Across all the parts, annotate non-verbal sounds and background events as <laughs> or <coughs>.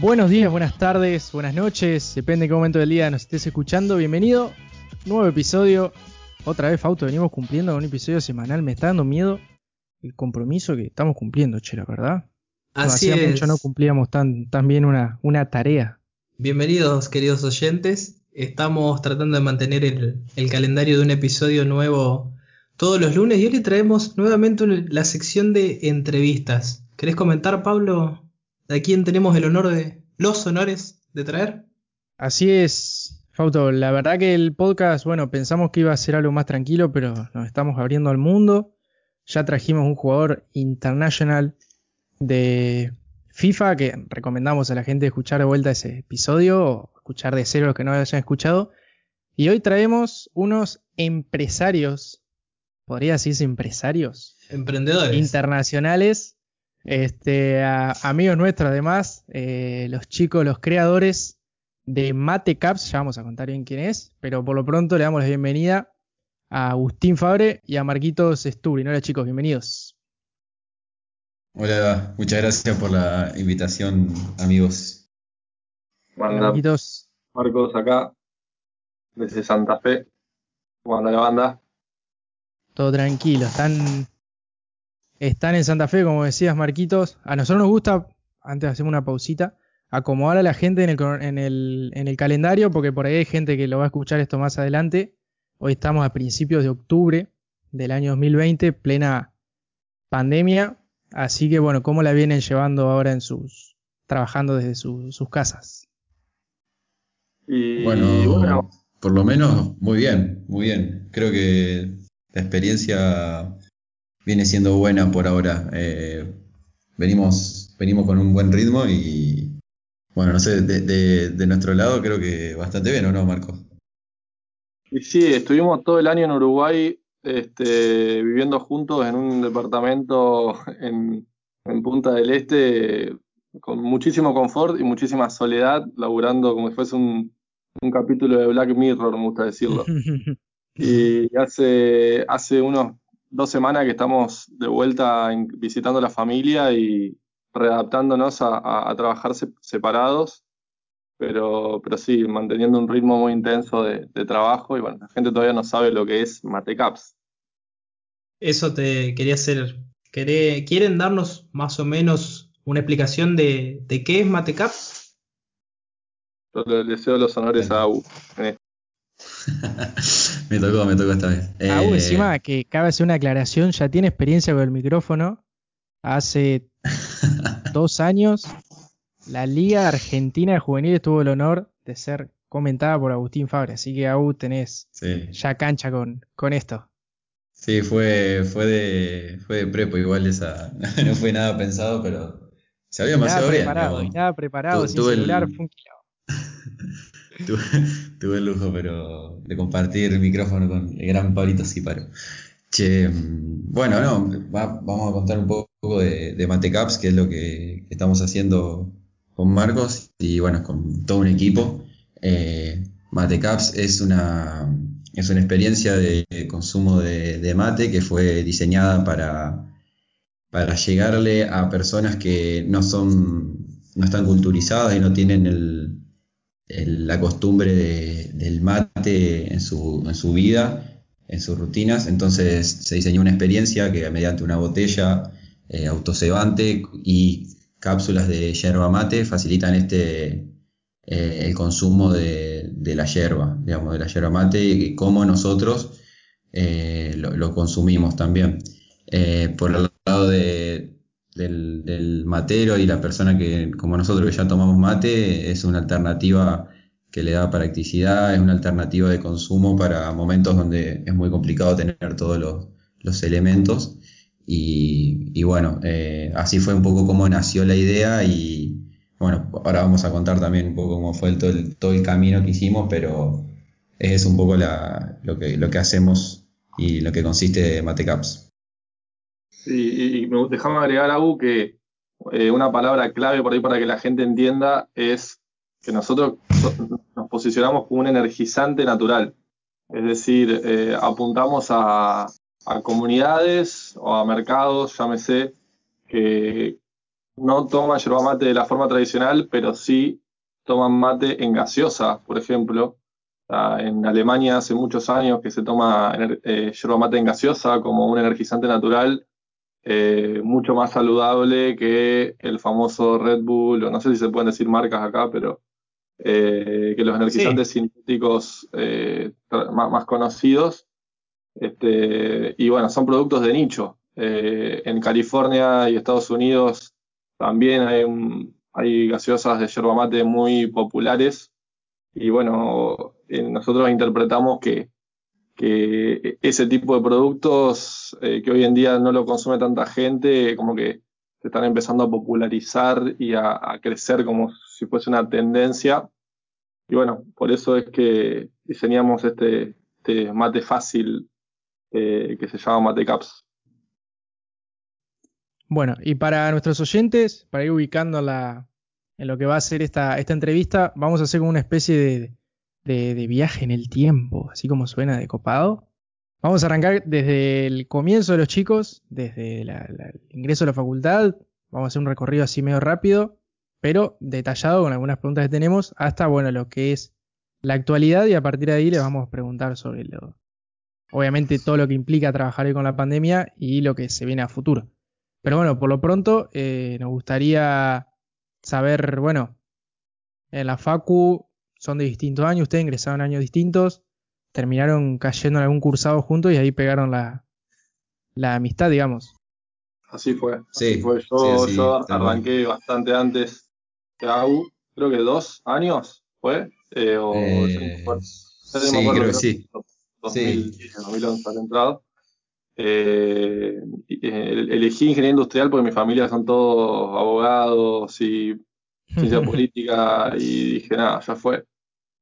Buenos días, buenas tardes, buenas noches, depende de qué momento del día nos estés escuchando. Bienvenido, nuevo episodio. Otra vez, Fausto, venimos cumpliendo con un episodio semanal. Me está dando miedo el compromiso que estamos cumpliendo, che, la verdad. No, Así hacía es. mucho no cumplíamos tan, tan bien una, una tarea. Bienvenidos, queridos oyentes. Estamos tratando de mantener el, el calendario de un episodio nuevo todos los lunes y hoy le traemos nuevamente la sección de entrevistas. ¿Querés comentar, Pablo, de quién tenemos el honor de los honores de traer? Así es, Fausto. La verdad que el podcast, bueno, pensamos que iba a ser algo más tranquilo, pero nos estamos abriendo al mundo. Ya trajimos un jugador internacional de FIFA que recomendamos a la gente escuchar de vuelta ese episodio o escuchar de cero los que no lo hayan escuchado. Y hoy traemos unos empresarios, podría decirse empresarios, Emprendedores. internacionales, este, a- amigos nuestros además, eh, los chicos, los creadores de Mate Caps, ya vamos a contar bien quién es, pero por lo pronto le damos la bienvenida a Agustín Fabre y a Marquitos Stubrin. Hola chicos, bienvenidos. Hola, muchas gracias por la invitación, amigos. Hola, Marquitos. Marcos acá, desde Santa Fe. ¿Cómo anda la banda? Todo tranquilo, están, están en Santa Fe, como decías, Marquitos. A nosotros nos gusta, antes hacemos una pausita, acomodar a la gente en el, en el, en el calendario, porque por ahí hay gente que lo va a escuchar esto más adelante. Hoy estamos a principios de octubre del año 2020, plena pandemia. Así que bueno, ¿cómo la vienen llevando ahora en sus, trabajando desde su- sus casas? Y Bueno, bueno, por lo menos muy bien, muy bien. Creo que la experiencia viene siendo buena por ahora. Eh, venimos, venimos con un buen ritmo y, bueno, no sé, de, de- de nuestro lado creo que bastante bien, ¿o no, Marcos? y sí, estuvimos todo el año en Uruguay este, viviendo juntos en un departamento <laughs> en, en Punta del Este con muchísimo confort y muchísima soledad, laburando como si fuese un, un capítulo de Black Mirror, me gusta decirlo. <laughs> Y hace, hace unos dos semanas que estamos de vuelta en- visitando la familia y readaptándonos a, a- a trabajar se- separados, pero, pero sí, manteniendo un ritmo muy intenso de, de trabajo. Y bueno, la gente todavía no sabe lo que es Matecaps. Eso te quería hacer. ¿Queré- ¿Quieren darnos más o menos una explicación de, de qué es Matecaps? Yo le deseo los honores a AU. <laughs> me tocó, me tocó esta vez. Ah, Eh, encima que cabe hacer una aclaración, ya tiene experiencia con el micrófono. Hace <laughs> dos años, la Liga Argentina de Juveniles tuvo el honor de ser comentada por Agustín Fabre. Así que, Agu, tenés sí. ya cancha con, con esto. Sí, fue, fue de, fue de prepo, igual esa, <laughs> no fue nada pensado, pero se había demasiado bien. preparado, nada preparado, Tu- sin tuve el- celular, fue un quilombo. Tuve, tuve el lujo, pero de compartir el micrófono con el gran Pablito Ciparo. Che, mm, bueno, no, va- vamos a contar un poco de, de Matecaps, que es lo que estamos haciendo con Marcos y bueno, con todo un equipo. Eh, Matecaps es una, es una experiencia de consumo de, de mate que fue diseñada para, para llegarle a personas que no son, no están culturizadas y no tienen el, la costumbre de- del mate en su, en su vida, en sus rutinas. Entonces se diseñó una experiencia que mediante una botella eh, y cápsulas de yerba mate facilitan este eh, el consumo de, de la yerba, digamos, de la yerba mate y cómo nosotros eh, lo, lo consumimos también. Eh, por el lado de, del, del matero y la persona que, como nosotros que ya tomamos mate, es una alternativa que le da practicidad, es una alternativa de consumo para momentos donde es muy complicado tener todos los, los elementos. Y, y bueno, eh, así fue un poco como nació la idea y bueno, ahora vamos a contar también un poco cómo fue el, todo, el, todo el camino que hicimos, pero es un poco la, lo, que, lo que hacemos y lo que consiste de Matecaps. Y, y- me dejame agregar, AU, que eh, una palabra clave por ahí para que la gente entienda es que nosotros so- nos posicionamos como un energizante natural. Es decir, eh, apuntamos a, comunidades o a mercados, llámese, que no toman yerba mate de la forma tradicional, pero sí toman mate en gaseosa, por ejemplo. En Alemania hace muchos años que se toma eh, yerba mate en gaseosa como un energizante natural eh, mucho más saludable que el famoso Red Bull, o no sé si se pueden decir marcas acá, pero eh, que los energizantes sintéticos eh, más, conocidos. Este, y bueno, son productos de nicho. en California y Estados Unidos también hay, hay gaseosas de yerba mate muy populares. Y bueno, nosotros interpretamos que que ese tipo de productos eh, que hoy en día no lo consume tanta gente, como que se están empezando a popularizar y a, crecer como si fuese una tendencia. Y bueno, por eso es que diseñamos este, este mate fácil eh, que se llama Mate Caps. Bueno, y para nuestros oyentes, para ir ubicando la, en lo que va a ser esta, esta entrevista, vamos a hacer como una especie de, de, viaje en el tiempo, así como suena de copado. Vamos a arrancar desde el comienzo de los chicos, desde el ingreso a la facultad. Vamos a hacer un recorrido así medio rápido, pero detallado con algunas preguntas que tenemos, hasta bueno, lo que es la actualidad y a partir de ahí les vamos a preguntar sobre lo, obviamente todo lo que implica trabajar hoy con la pandemia y lo que se viene a futuro. Pero bueno, por lo pronto eh, nos gustaría saber, bueno, en la Facu son de distintos años, ustedes ingresaron en años distintos, terminaron cayendo en algún cursado juntos y ahí pegaron la, amistad, digamos. Así fue. Sí, fue. Yo, arranqué bastante antes que AU, creo que dos años fue. Eh, o, eh, sí, creo que sí. 2011 al entrado. Eh, elegí ingeniería industrial porque mi familia son todos abogados y ciencia <laughs> política y dije, nada, ya fue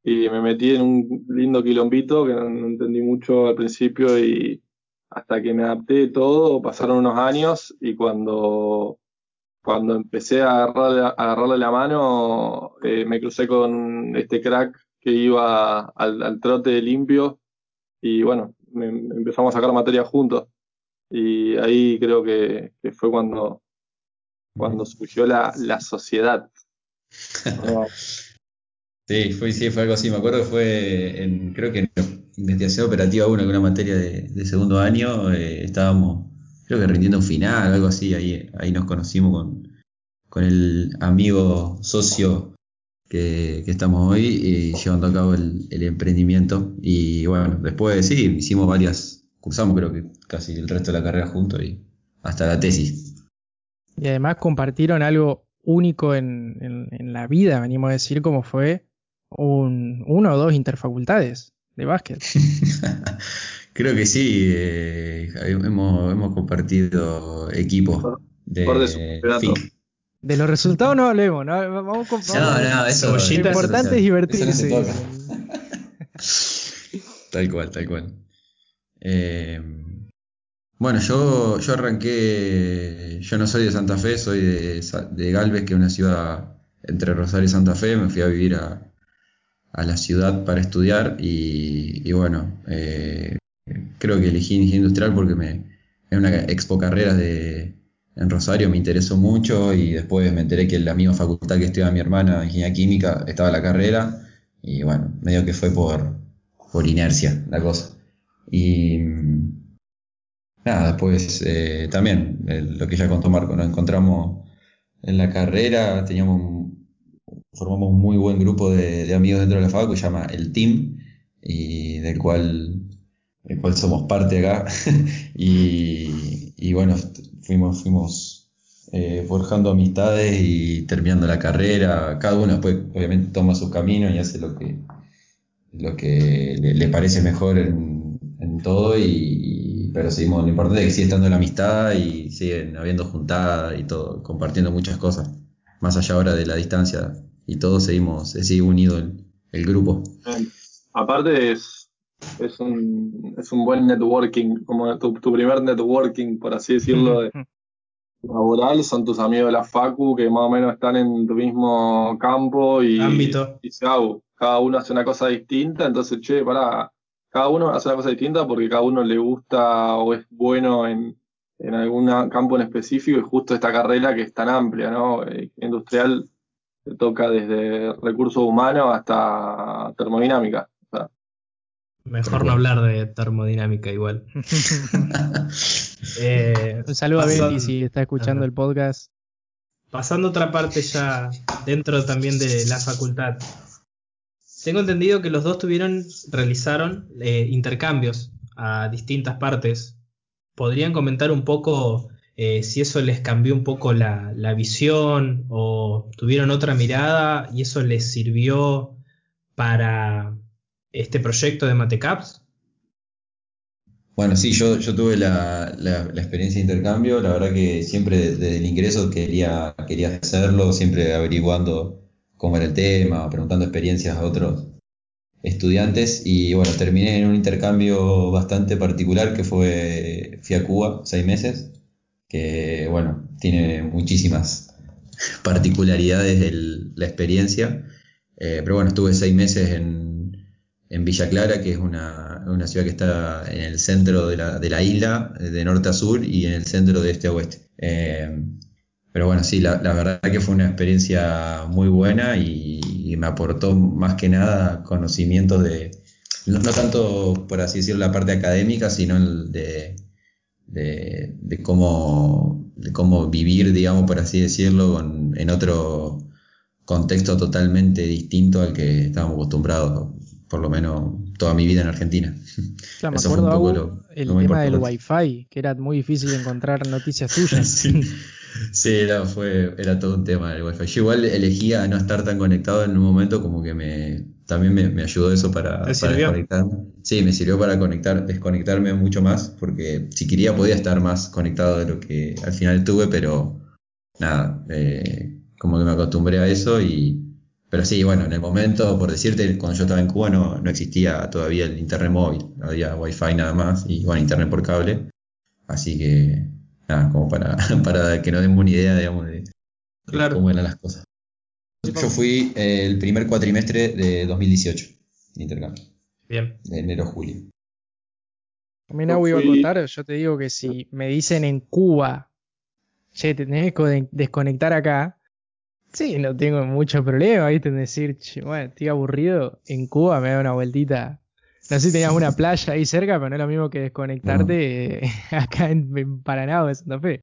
y me metí en un lindo quilombito que no, entendí mucho al principio y hasta que me adapté todo pasaron unos años y cuando, cuando empecé a agarrarle, a agarrarle la mano eh, me crucé con este crack que iba al, trote limpio y bueno, empezamos a sacar materia juntos y ahí creo que, fue cuando, cuando surgió la, la sociedad. <laughs> Sí, fue, sí, fue algo así. Me acuerdo que fue en, creo que en investigación operativa 1, una materia de, segundo año, eh, estábamos, creo que rindiendo un final, algo así. Ahí, ahí nos conocimos con, con el amigo socio que, estamos hoy y llevando a cabo el, emprendimiento. Y bueno, después sí, hicimos varias, cursamos creo que casi el resto de la carrera juntos y hasta la tesis. Y además compartieron algo único en, en la vida, venimos a decir, como fue un, uno o dos interfacultades de básquet. <laughs> Creo que sí, eh, hemos, hemos, compartido equipos de, de los resultados no hablemos, ¿no? Vamos con no, no, eso, lo importante es divertirse. <laughs> tal cual, tal cual. Eh, bueno, yo, yo arranqué, yo no soy de Santa Fe, soy de, de Galvez, que es una ciudad entre Rosario y Santa Fe, me fui a vivir a, a la ciudad para estudiar y, bueno, eh, creo que elegí ingeniería industrial porque me, es una expo carrera de, en Rosario, me interesó mucho y después me enteré que en la misma facultad que estudia mi hermana, ingeniería química, estaba la carrera y bueno, medio que fue por, por inercia la cosa. Y nada, después eh, también lo que ya contó Marco, nos encontramos en la carrera, teníamos formamos un muy buen grupo de, amigos dentro de la facu que se llama El Team, y del cual, del cual somos parte acá. <laughs> y, bueno, fuimos, fuimos eh, forjando amistades y terminando la carrera. Cada uno después, obviamente, toma su camino y hace lo que, lo que le, parece mejor en, todo. Y, pero seguimos, lo importante es que sigue estando la amistad y siguen habiendo juntadas y todo, compartiendo muchas cosas. Más allá ahora de la distancia, y todos seguimos, se sigue unido el, grupo. Aparte es, es, un, es un buen networking, como tu, primer networking, por así decirlo, de, laboral, son tus amigos de la Facu que más o menos están en tu mismo campo y, Ámbito. y cada uno hace una cosa distinta, entonces, che, pará, cada uno hace una cosa distinta porque cada uno le gusta o es bueno en, en algún campo en específico y justo esta carrera que es tan amplia, ¿no? Eh, industrial toca desde recursos humanos hasta termodinámica. Mejor no hablar de termodinámica igual. <laughs> Eh, Un saludo a Betty si está escuchando el podcast. Pasando a otra parte ya dentro también de la facultad. Tengo entendido que los dos tuvieron, realizaron eh, intercambios a distintas partes. ¿Podrían comentar un poco eh, si eso les cambió un poco la, visión o tuvieron otra mirada y eso les sirvió para este proyecto de Matecaps? Bueno, sí, yo, tuve la, la, experiencia de intercambio, la verdad que siempre desde el ingreso quería, quería hacerlo, siempre averiguando cómo era el tema, preguntando experiencias a otros estudiantes. Y bueno, terminé en un intercambio bastante particular que fue fui a Cuba seis meses, que bueno, tiene muchísimas particularidades de la experiencia, eh, pero bueno, estuve seis meses en, en Villa Clara, que es una, una, ciudad que está en el centro de la, de la, isla, de norte a sur, y en el centro de este a oeste. Eh, pero bueno, sí, la, verdad que fue una experiencia muy buena y, me aportó más que nada conocimientos de, no, tanto por así decirlo la parte académica, sino el de, de, de, cómo, de cómo vivir, digamos, por así decirlo, en otro contexto totalmente distinto al que estábamos acostumbrados por lo menos toda mi vida en Argentina. Claro, me <laughs> acuerdo el tema del wifi, que era muy difícil encontrar noticias tuyas. <laughs> sí, <laughs> era, fue, era todo un tema el wifi. Yo igual elegía no estar tan conectado en un momento como que me también me, ayudó eso para, para desconectarme. Sí, me sirvió para conectar, desconectarme mucho más, porque si quería podía estar más conectado de lo que al final tuve, pero nada, eh, como que me acostumbré a eso y, pero sí, bueno, en el momento, por decirte, cuando yo estaba en Cuba no, no existía todavía el internet móvil, había wifi nada más y bueno, internet por cable. Así que, nada, como para, <laughs> para que nos den una idea, digamos, de, cómo eran las cosas. Yo fui el primer cuatrimestre de 2018, de intercambio. Bien. De enero a julio. A mí no iba a contar, yo te digo que si me dicen en Cuba, che, te tenés que desconectar acá, Sí, no tengo mucho problema, ¿viste? En decir, bueno, estoy aburrido, en Cuba me da una vueltita. No sé si tenías una playa ahí cerca, pero no es lo mismo que desconectarte <laughs> acá en, Paraná o en Santa Fe.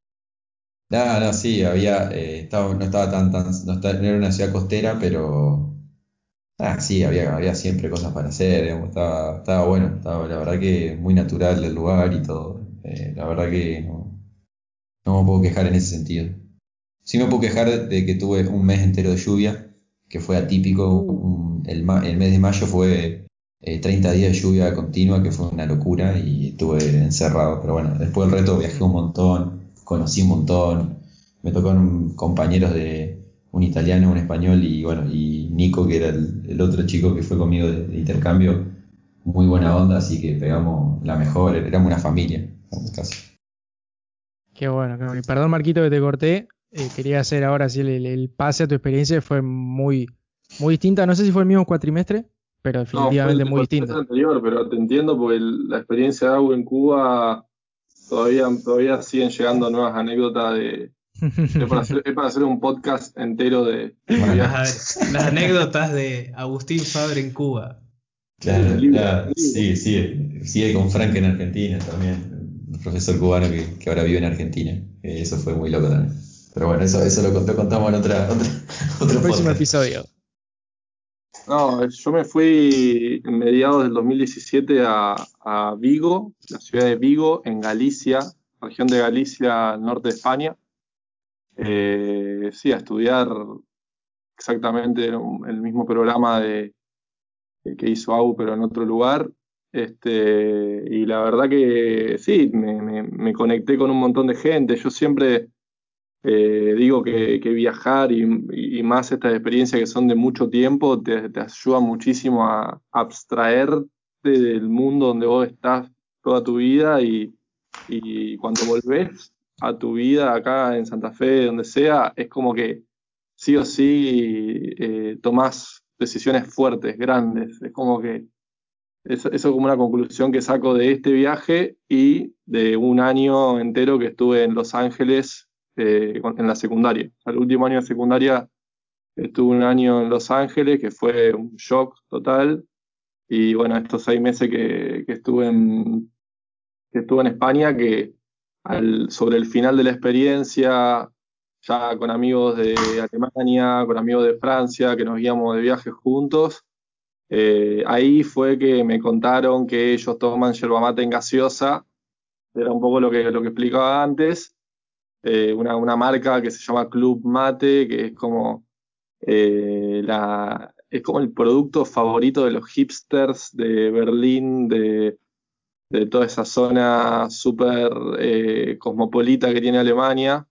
No, no, sí, había, eh, estaba, no estaba tan, tan no, era una ciudad costera, pero ah, sí, había, había siempre cosas para hacer, digamos, estaba, estaba bueno, estaba la verdad que muy natural el lugar y todo. Eh, la verdad que no, no me puedo quejar en ese sentido. Sí me puedo quejar de que tuve un mes entero de lluvia, que fue atípico. el, mes de mayo fue 30 eh, días de lluvia continua, que fue una locura y estuve encerrado. Pero bueno, después del reto viajé un montón, conocí un montón. Me tocaron compañeros de un italiano, un español y bueno, y Nico, que era el, otro chico que fue conmigo de, intercambio. Muy buena onda, así que pegamos la mejor, éramos una familia, casi. Qué bueno, qué bueno. perdón, Marquito, que te corté. Eh, quería hacer ahora sí el, pase a tu experiencia, fue muy, muy distinta. No sé si fue el mismo cuatrimestre, pero definitivamente muy distinta. anterior, pero te entiendo porque la experiencia de agua en Cuba todavía, todavía siguen llegando nuevas anécdotas de, <laughs> es, para hacer, un podcast entero de, las, anécdotas de Agustín Fabre en Cuba. Claro, sí, sí, sigue con Frank en Argentina también, un profesor cubano que, que ahora vive en Argentina. Eso fue muy loco también. Pero bueno, eso, eso lo, contamos en otra, otra, <laughs> otro próximo episodio. No, yo me fui en mediados del 2017 a, a, Vigo, la ciudad de Vigo, en Galicia, región de Galicia, al norte de España. Eh, sí, a estudiar exactamente el mismo programa de, que hizo AU, pero en otro lugar. Este, y la verdad que sí, me, me conecté con un montón de gente. Yo siempre eh, digo que, viajar y, más estas experiencias que son de mucho tiempo te, ayuda muchísimo a abstraerte del mundo donde vos estás toda tu vida y, cuando volvés a tu vida acá en Santa Fe, donde sea, es como que sí o sí eh, tomás decisiones fuertes, grandes. Es como que Eso, eso como una conclusión que saco de este viaje y de un año entero que estuve en Los Ángeles eh, en la secundaria. El último año de secundaria estuve un año en Los Ángeles, que fue un shock total. Y bueno, estos seis meses que, que estuve en que estuve en España, que al, sobre el final de la experiencia, ya con amigos de Alemania, con amigos de Francia, que nos guiamos de viaje juntos, eh, ahí fue que me contaron que ellos toman yerba mate en gaseosa, era un poco lo que, lo que explicaba antes, eh, una, una, marca que se llama Club Mate, que es como, eh, la, es como el producto favorito de los hipsters de Berlín, de, de toda esa zona súper eh, cosmopolita que tiene Alemania.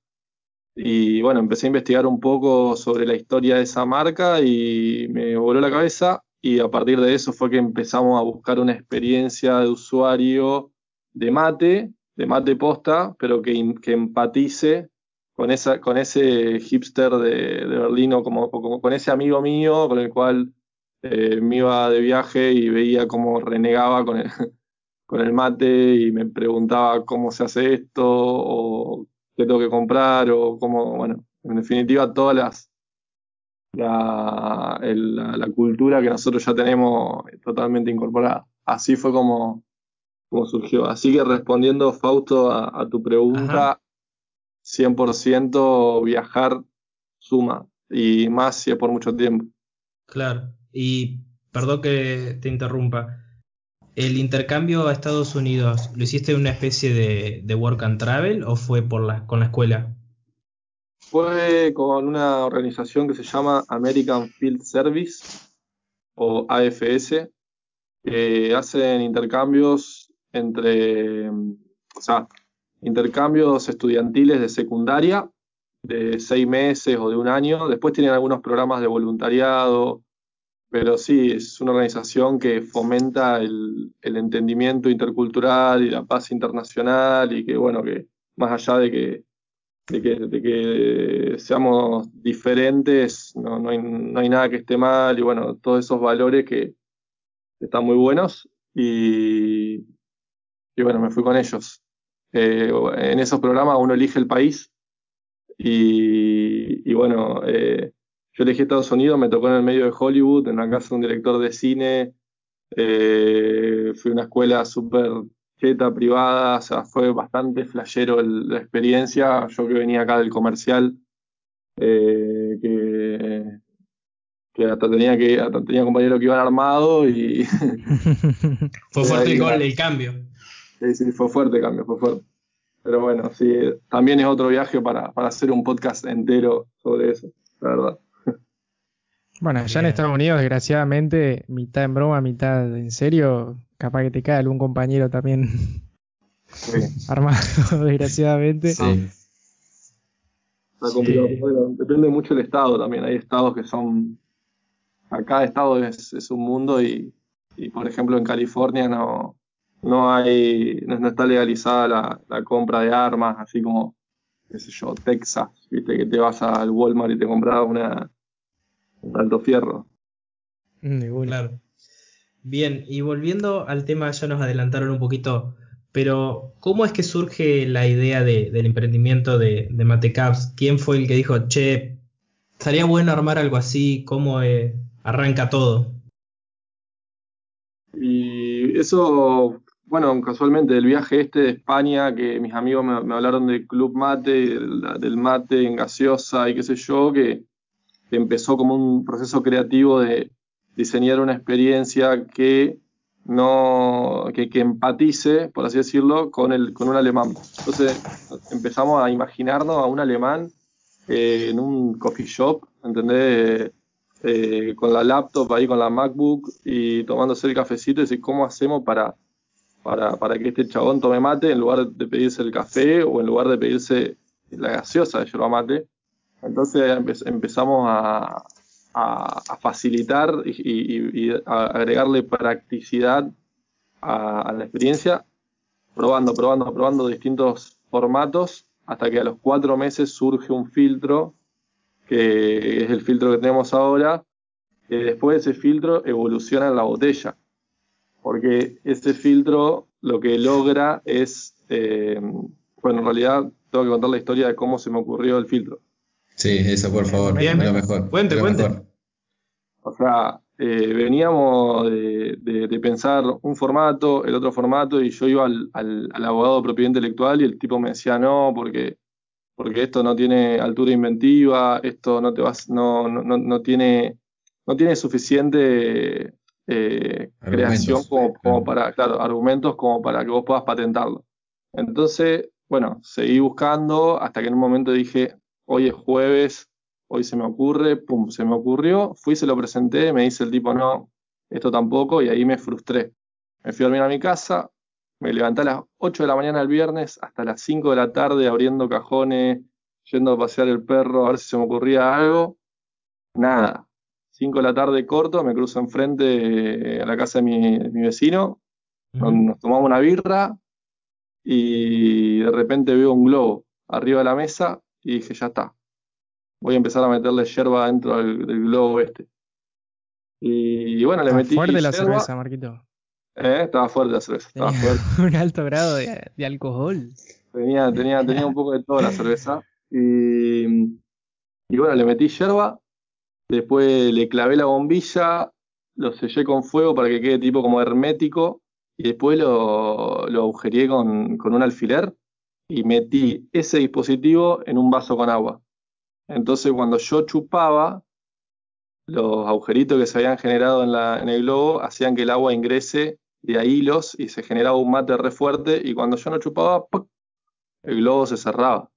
Y bueno, empecé a investigar un poco sobre la historia de esa marca y me voló la cabeza y a partir de eso fue que empezamos a buscar una experiencia de usuario de mate, de mate posta, pero que, empatice con, esa, con ese hipster de, de Berlín o como, como, con ese amigo mío con el cual eh, me iba de viaje y veía cómo renegaba con el, <laughs> con el mate y me preguntaba cómo se hace esto o qué tengo que comprar o cómo, bueno, en definitiva todas las la, la, la, cultura que nosotros ya tenemos totalmente incorporada. Así fue como, como surgió. Así que respondiendo, Fausto, a, a tu pregunta, Ajá. 100% viajar suma y más si es por mucho tiempo. Claro, y perdón que te interrumpa. ¿El intercambio a Estados Unidos lo hiciste en una especie de, de work and travel o fue por la, con la escuela? Fue con una organización que se llama American Field Service o AFS, que hacen intercambios entre, o sea, intercambios estudiantiles de secundaria de seis meses o de un año. Después tienen algunos programas de voluntariado, pero sí, es una organización que fomenta el, el, entendimiento intercultural y la paz internacional y que, bueno, que más allá de que, de que, de que seamos diferentes, no, no, hay, no, hay, nada que esté mal y, bueno, todos esos valores que están muy buenos y, y bueno, me fui con ellos. Eh, en esos programas uno elige el país y, y bueno, eh, yo elegí Estados Unidos, me tocó en el medio de Hollywood, en la casa de un director de cine. Eh, fui a una escuela súper cheta, privada, o sea, fue bastante flashero el, la experiencia. Yo que venía acá del comercial, eh, que, que, hasta tenía que hasta tenía compañeros que iban armados y. <laughs> <laughs> fue fuerte el, gol, el cambio. Sí, sí, fue fuerte el cambio, fue fuerte. Pero bueno, sí, también es otro viaje para, para hacer un podcast entero sobre eso, la verdad. Bueno, allá en Estados Unidos, desgraciadamente, mitad en broma, mitad en serio, capaz que te cae algún compañero también sí. <laughs> armado, <laughs> desgraciadamente. Sí. Sí. Bueno, depende mucho del estado también. Hay estados que son. Cada estado es, es un mundo y, y, por ejemplo, en California no, no hay. No, está legalizada la, la, compra de armas, así como, qué sé yo, Texas, viste, que te vas al Walmart y te compras una alto fierro. Claro. Bien, y volviendo al tema, ya nos adelantaron un poquito, pero ¿cómo es que surge la idea de, del emprendimiento de, de Matecaps? ¿Quién fue el que dijo, che, estaría bueno armar algo así? ¿Cómo eh, arranca todo? Y eso, bueno, casualmente del viaje este de España, que mis amigos me, hablaron del Club Mate, del, del mate en gaseosa y qué sé yo, que empezó como un proceso creativo de diseñar una experiencia que no que, empatice, por así decirlo, con el con un alemán. Entonces empezamos a imaginarnos a un alemán eh, en un coffee shop, ¿entendés? Eh, con la laptop ahí, con la MacBook y tomándose el cafecito y decir, ¿cómo hacemos para, para, para que este chabón tome mate en lugar de pedirse el café o en lugar de pedirse la gaseosa de yerba mate? Entonces empezamos a, a, a facilitar y, y, y, a agregarle practicidad a, a, la experiencia, probando, probando, probando distintos formatos, hasta que a los cuatro meses surge un filtro, que es el filtro que tenemos ahora, que después ese filtro evoluciona en la botella. Porque ese filtro lo que logra es, eh, bueno, en realidad tengo que contar la historia de cómo se me ocurrió el filtro. Sí, eso por favor, Bien, lo mejor. cuente, lo cuente. mejor. O sea, eh, veníamos de, de- de pensar un formato, el otro formato, y yo iba al, al- al abogado de propiedad intelectual y el tipo me decía no, porque, porque esto no tiene altura inventiva, esto no te vas, no, no, no, no tiene, no tiene suficiente eh, creación como, como para, claro, argumentos como para que vos puedas patentarlo. Entonces, bueno, seguí buscando hasta que en un momento dije, hoy es jueves, hoy se me ocurre, pum, se me ocurrió, fui, se lo presenté, me dice el tipo, no, esto tampoco, y ahí me frustré. Me fui a dormir a mi casa, me levanté a las 8 de la mañana el viernes, hasta las 5 de la tarde abriendo cajones, yendo a pasear el perro, a ver si se me ocurría algo. Nada. 5 de la tarde corto, me cruzo enfrente eh, a la casa de mi, de mi vecino, nos, nos tomamos una birra y de repente veo un globo arriba de la mesa y dije, ya está. Voy a empezar a meterle yerba dentro del, del globo este. Y, bueno, le Está metí fuerte la cerveza, Marquito. Eh, estaba fuerte la cerveza, estaba Tenía fuerte. <laughs> un alto grado de, de alcohol. Tenía, tenía, tenía un poco de todo la cerveza. Y, y bueno, le metí yerba, después le clavé la bombilla, lo sellé con fuego para que quede tipo como hermético, y después lo, lo agujereé con, con un alfiler y metí ese dispositivo en un vaso con agua. Entonces cuando yo chupaba, los agujeritos que se habían generado en, la, en el globo hacían que el agua ingrese de a hilos y se generaba un mate re fuerte, y cuando yo no chupaba, el globo se cerraba.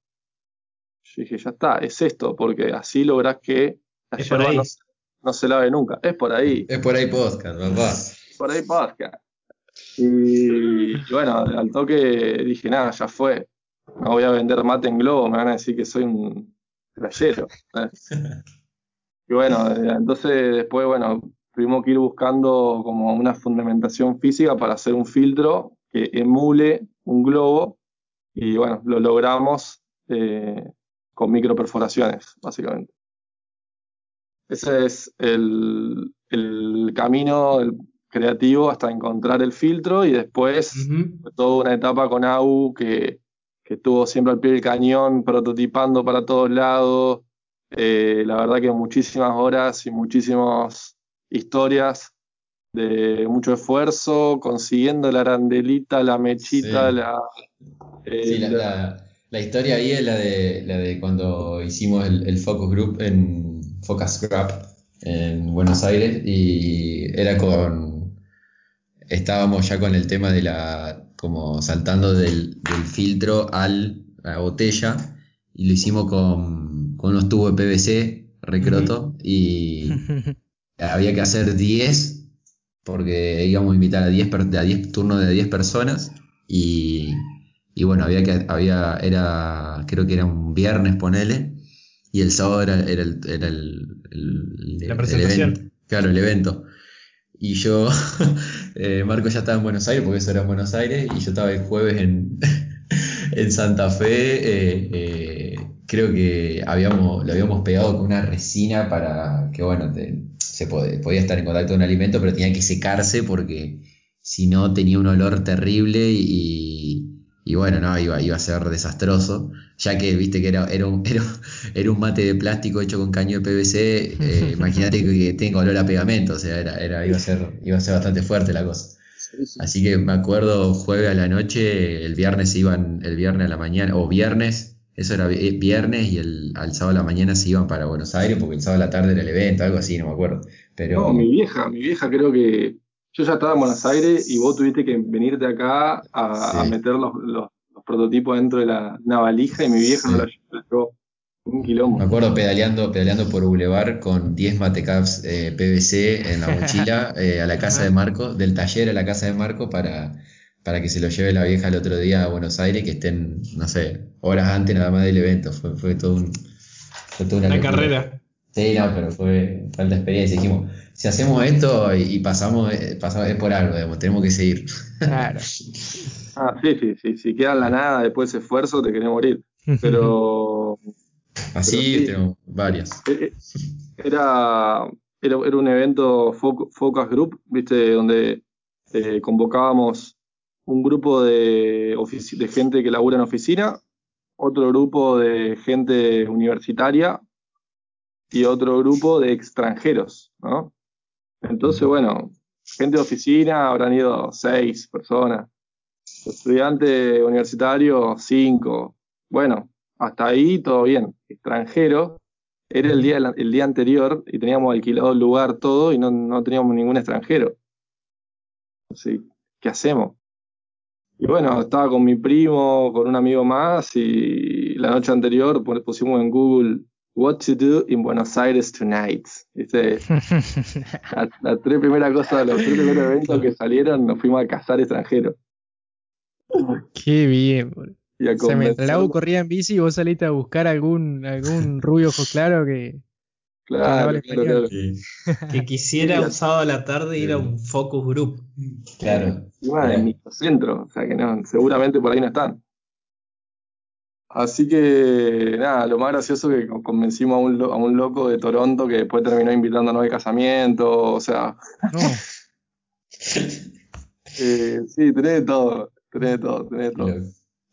Yo dije, ya está, es esto, porque así lográs que la Es por ahí. no, se- no se lave nunca. Es por ahí, Es por ahí podcast, papá. por ahí podcast. Y, y bueno, al toque dije, nada, ya fue. No voy a vender mate en globo, me van a decir que soy un playero. ¿eh? <laughs> Y bueno, entonces después, bueno, tuvimos que ir buscando como una fundamentación física para hacer un filtro que emule un globo y bueno, lo logramos eh, con microperforaciones, básicamente. Ese es el, el camino el creativo hasta encontrar el filtro y después Ujú. toda una etapa con AU que, que estuvo siempre al pie del cañón, prototipando para todos lados. Eh, la verdad que muchísimas horas y muchísimas historias de mucho esfuerzo, consiguiendo la arandelita, la mechita, Sí. la, eh, Sí, la, la- la- la historia ahí es la de, la de cuando hicimos el, el focus group en Focus Group en Buenos Aires y era con, estábamos ya con el tema de la, como saltando del, del filtro al, a la botella y lo hicimos con, con unos tubos de PVC recroto y <laughs> había que hacer 10 porque íbamos a invitar a 10, per- a 10 turnos de 10 personas y, y bueno, había que, había, era, creo que era un viernes, ponele, y el sábado era, era el, era el, el- La el presentación. evento. Claro, el evento. Y yo, <laughs> eh, Marco ya estaba en Buenos Aires, porque eso era en Buenos Aires, y yo estaba el jueves en, <laughs> en Santa Fe. eh, eh, creo que habíamos, lo habíamos pegado con una resina para que, bueno, te- se pod- podía estar en contacto con un alimento, pero tenía que secarse porque si no tenía un olor terrible y, y bueno, no, iba, iba a ser desastroso, ya que viste que era, era, un, <laughs> era, era un mate de plástico hecho con caño de PVC, eh, <laughs> imagínate que tenga olor a pegamento, o sea, era, era, iba, a ser, iba a ser bastante fuerte la cosa. Así que me acuerdo jueves a la noche, el viernes se iban, el viernes a la mañana, o viernes, eso era vi- viernes y el, al sábado a la mañana se iban para Buenos Aires porque el sábado a la tarde era el evento, algo así, no me acuerdo. Pero No, mi vieja, mi vieja creo que yo ya estaba en Buenos Aires y vos tuviste que venirte acá a, Sí. a meter los, los- los prototipos dentro de la, una valija y mi vieja Sí. no la llevó. Un quilombo. me acuerdo pedaleando, pedaleando por Boulevard con 10 matecaps eh, PVC en la mochila <laughs> eh, a la casa de Marco, del taller a la casa de Marco para, para que se lo lleve la vieja el otro día a Buenos Aires, que estén, no sé, horas antes nada más del evento. Fue, fue todo un, fue toda una carrera. Sí, no, pero fue, fue alta experiencia. Dijimos, si hacemos esto y, y pasamos, eh, pasamos, es por algo, digamos, tenemos que seguir. Claro. <laughs> Ah, sí, sí, sí, si queda en la nada después de ese esfuerzo te querés morir. Pero <laughs> Así Pero sí. tenemos varias. eh, eh, era, era, era un evento foc- Focus Group, viste, donde eh, convocábamos un grupo de, de gente que labura en oficina, otro grupo de gente universitaria y otro grupo de extranjeros, ¿no? Entonces, bueno, gente de oficina habrán ido seis personas, estudiante universitario cinco, bueno, hasta ahí todo bien, extranjero, era el día, el día anterior y teníamos alquilado el lugar todo y no, no teníamos ningún extranjero. Así, ¿qué hacemos? Y bueno, estaba con mi primo, con un amigo más y la noche anterior pusimos en Google What to do in Buenos Aires tonight. ¿Viste? Las tres primeras cosas, los tres primeros eventos que salieron, nos fuimos a cazar extranjeros. Qué bien, boludo. Se me el corría en bici y vos saliste a buscar algún, algún rubio ojo claro que. Claro, claro, <laughs> Que quisiera un sábado a la tarde ir a un focus group. Claro. Igual en microcentro, o sea que no, seguramente por ahí no están. Así que nada, lo más gracioso es que convencimos a un, a un loco de Toronto que después terminó invitándonos al casamiento, o sea. No. <laughs> eh, sí, tenés de todo, tenés de todo, tenés de todo.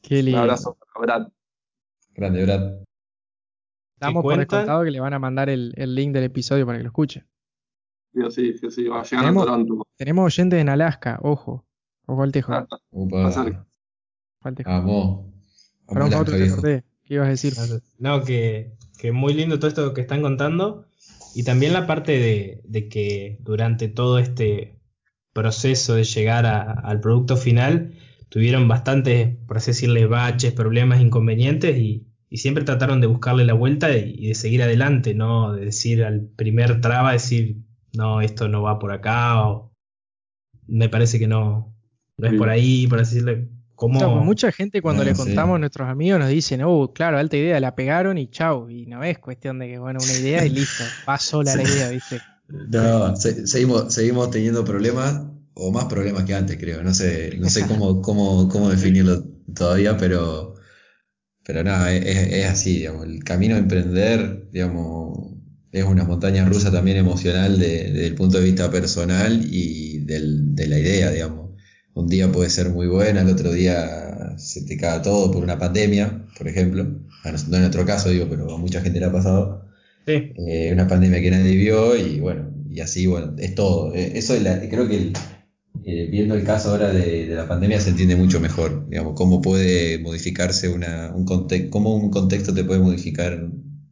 Qué lindo. Un abrazo para Brad. Grande, Brad. Damos por descontado que le van a mandar el, el, link del episodio para que lo escuche. Sí, sí, sí, sí, va a llegar tenemos, a Toronto. Tenemos oyentes en Alaska, ojo. Ojo al tejo. Ah. Vamos. Para un otro te corté. ¿Qué ibas a decir? No, que, que muy lindo todo esto que están contando. Y también la parte de, de que durante todo este proceso de llegar a, al producto final tuvieron bastantes, por así decirle, baches, problemas, inconvenientes y, siempre trataron de buscarle la vuelta y, de seguir adelante, ¿no? De decir al primer traba, decir, no, esto no va por acá, o me parece que no, no es por ahí, por así decirle. Como pues mucha gente cuando le contamos a nuestros amigos nos dicen, oh, claro, alta idea, la pegaron y chau. Y no es cuestión de que, bueno, una idea y listo, <laughs> va sola la idea, ¿viste? No, seguimos, seguimos teniendo problemas o más problemas que antes, creo. No sé, no sé cómo, <laughs> cómo, cómo definirlo todavía, pero, pero nada, es, es, así, digamos. El camino a emprender, digamos, es una montaña rusa también emocional de, desde el punto de vista personal y del, de la idea, digamos. Un día puede ser muy buena, el otro día se te cae todo por una pandemia, por ejemplo. no en nuestro caso, digo, pero a mucha gente le ha pasado. Sí. Eh, una pandemia que nadie vio y bueno, y así, bueno, es todo. Eh, eso es la, creo que el, eh, viendo el caso ahora de, la pandemia se entiende mucho mejor, digamos, cómo puede modificarse una, un contexto, cómo un contexto te puede modificar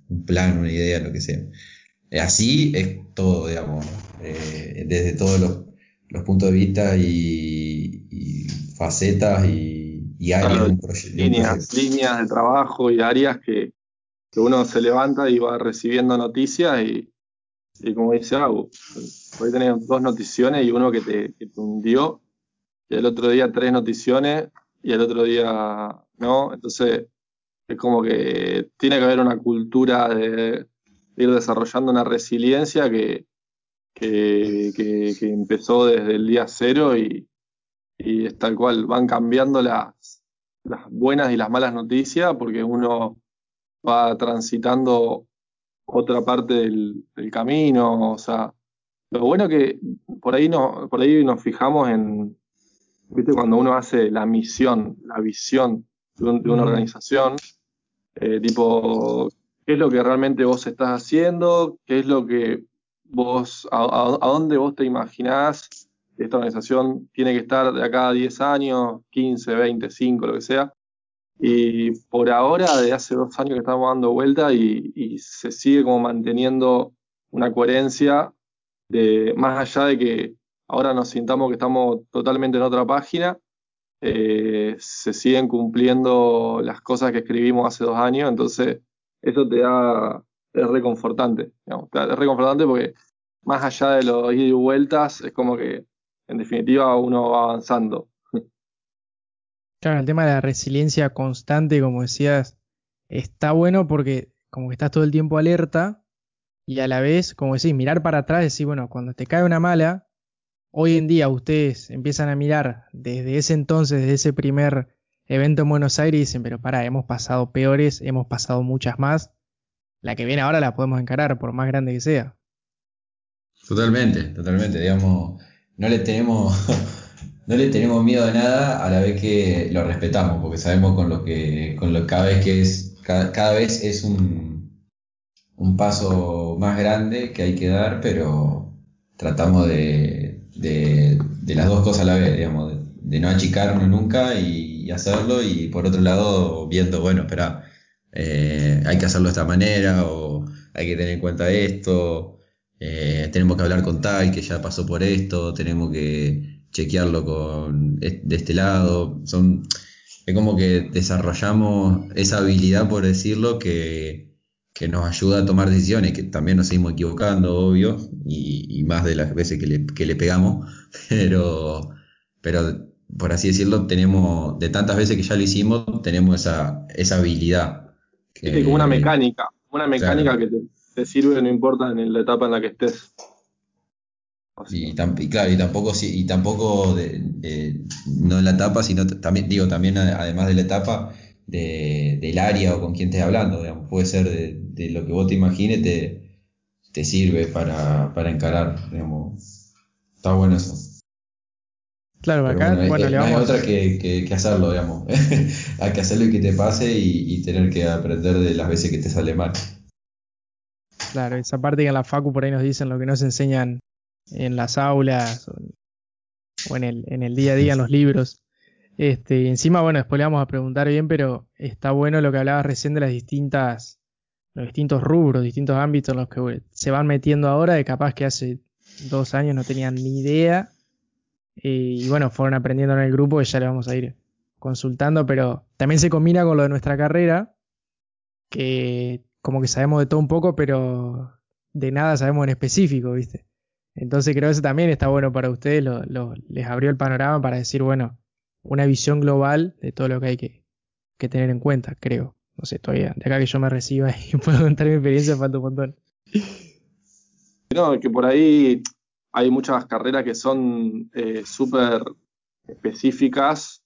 un plan, una idea, lo que sea. Eh, así es todo, digamos, eh, desde todos los, puntos de vista y, facetas y, áreas de un, proyecto. Líneas, líneas de trabajo y áreas que, que uno se levanta y va recibiendo noticias y, y como dice Agu, hoy tenés dos noticiones y uno que te, hundió, y el otro día tres noticiones y el otro día no. Entonces, es como que tiene que haber una cultura de, ir desarrollando una resiliencia que, que, empezó desde el día cero y, y es tal cual, van cambiando las, las buenas y las malas noticias porque uno va transitando otra parte del, camino, o sea, lo bueno que por ahí, no, por ahí nos fijamos en, viste, cuando uno hace la misión, la visión de, una organización, eh, tipo, qué es lo que realmente vos estás haciendo, qué es lo que vos, a, dónde vos te imaginás esta organización tiene que estar de acá a 10 años, 15, 20, 5, lo que sea. Y por ahora, de hace dos años que estamos dando vuelta y, se sigue como manteniendo una coherencia de más allá de que ahora nos sintamos que estamos totalmente en otra página, eh, se siguen cumpliendo las cosas que escribimos hace dos años, entonces eso te da, es reconfortante, digamos, es reconfortante porque más allá de los ida y vueltas, es como que en definitiva uno va avanzando. Claro, el tema de la resiliencia constante, como decías, está bueno porque como que estás todo el tiempo alerta y a la vez, como decís, mirar para atrás, decir, bueno, cuando te cae una mala, hoy en día ustedes empiezan a mirar desde ese entonces, desde ese primer evento en Buenos Aires y dicen, pero para, hemos pasado peores, hemos pasado muchas más, la que viene ahora la podemos encarar, por más grande que sea. Totalmente, totalmente, digamos, no le tenemos <laughs> no le tenemos miedo a nada a la vez que lo respetamos, porque sabemos con lo que, con lo cada vez que es, cada, vez es un, un paso más grande que hay que dar, pero tratamos de, de, las dos cosas a la vez, digamos, de, no achicarnos nunca y, hacerlo, y por otro lado viendo, bueno, espera, eh, hay que hacerlo de esta manera, o hay que tener en cuenta esto, eh, tenemos que hablar con tal que ya pasó por esto, tenemos que chequearlo con de este lado. Son, es como que desarrollamos esa habilidad, por decirlo, que, que nos ayuda a tomar decisiones, que también nos seguimos equivocando, obvio, y, más de las veces que le, que le pegamos, <laughs> pero, pero por así decirlo, tenemos, de tantas veces que ya lo hicimos, tenemos esa, esa habilidad. Que, como una mecánica, una mecánica que te, te, sirve no importa en la etapa en la que estés. Y, claro, y tampoco, y tampoco de, no en la etapa, sino también, digo, también además de la etapa, de, del área o con quien estés hablando, digamos, puede ser de, lo que vos te imagines, te, te sirve para, para encarar, digamos. Está bueno eso. Claro, acá, bueno, no hay otra que, que, hacerlo, digamos. <laughs> hay que hacerlo y que te pase y, y, tener que aprender de las veces que te sale mal. Claro, esa parte que en la Facu por ahí nos dicen lo que nos enseñan en las aulas o en el, en el día a día en los libros. Este, encima, bueno, después le vamos a preguntar bien, pero está bueno lo que hablabas recién de las distintas, los distintos rubros, distintos ámbitos en los que se van metiendo ahora, de capaz que hace dos años no tenían ni idea. Y, bueno, fueron aprendiendo en el grupo y ya le vamos a ir consultando, pero también se combina con lo de nuestra carrera, que como que sabemos de todo un poco, pero de nada sabemos en específico, ¿viste? Entonces creo que eso también está bueno para ustedes, les abrió el panorama para decir, bueno, una visión global de todo lo que hay que, tener en cuenta, creo. No sé, todavía, de acá que yo me reciba y <laughs> puedo contar mi experiencia, falta un montón. No, que por ahí hay muchas carreras que son eh, súper específicas,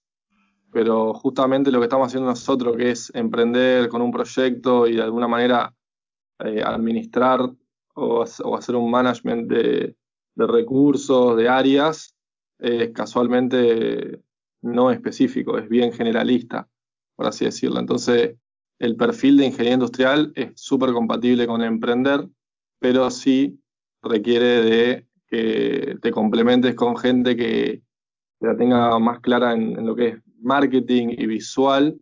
pero justamente lo que estamos haciendo nosotros, que es emprender con un proyecto y de alguna manera eh, administrar o, hacer un management de, recursos, de áreas, es casualmente no específico, es bien generalista, por así decirlo. Entonces, el perfil de ingeniería industrial es súper compatible con emprender, pero sí requiere de que te complementes con gente que la tenga más clara en, lo que es marketing y visual,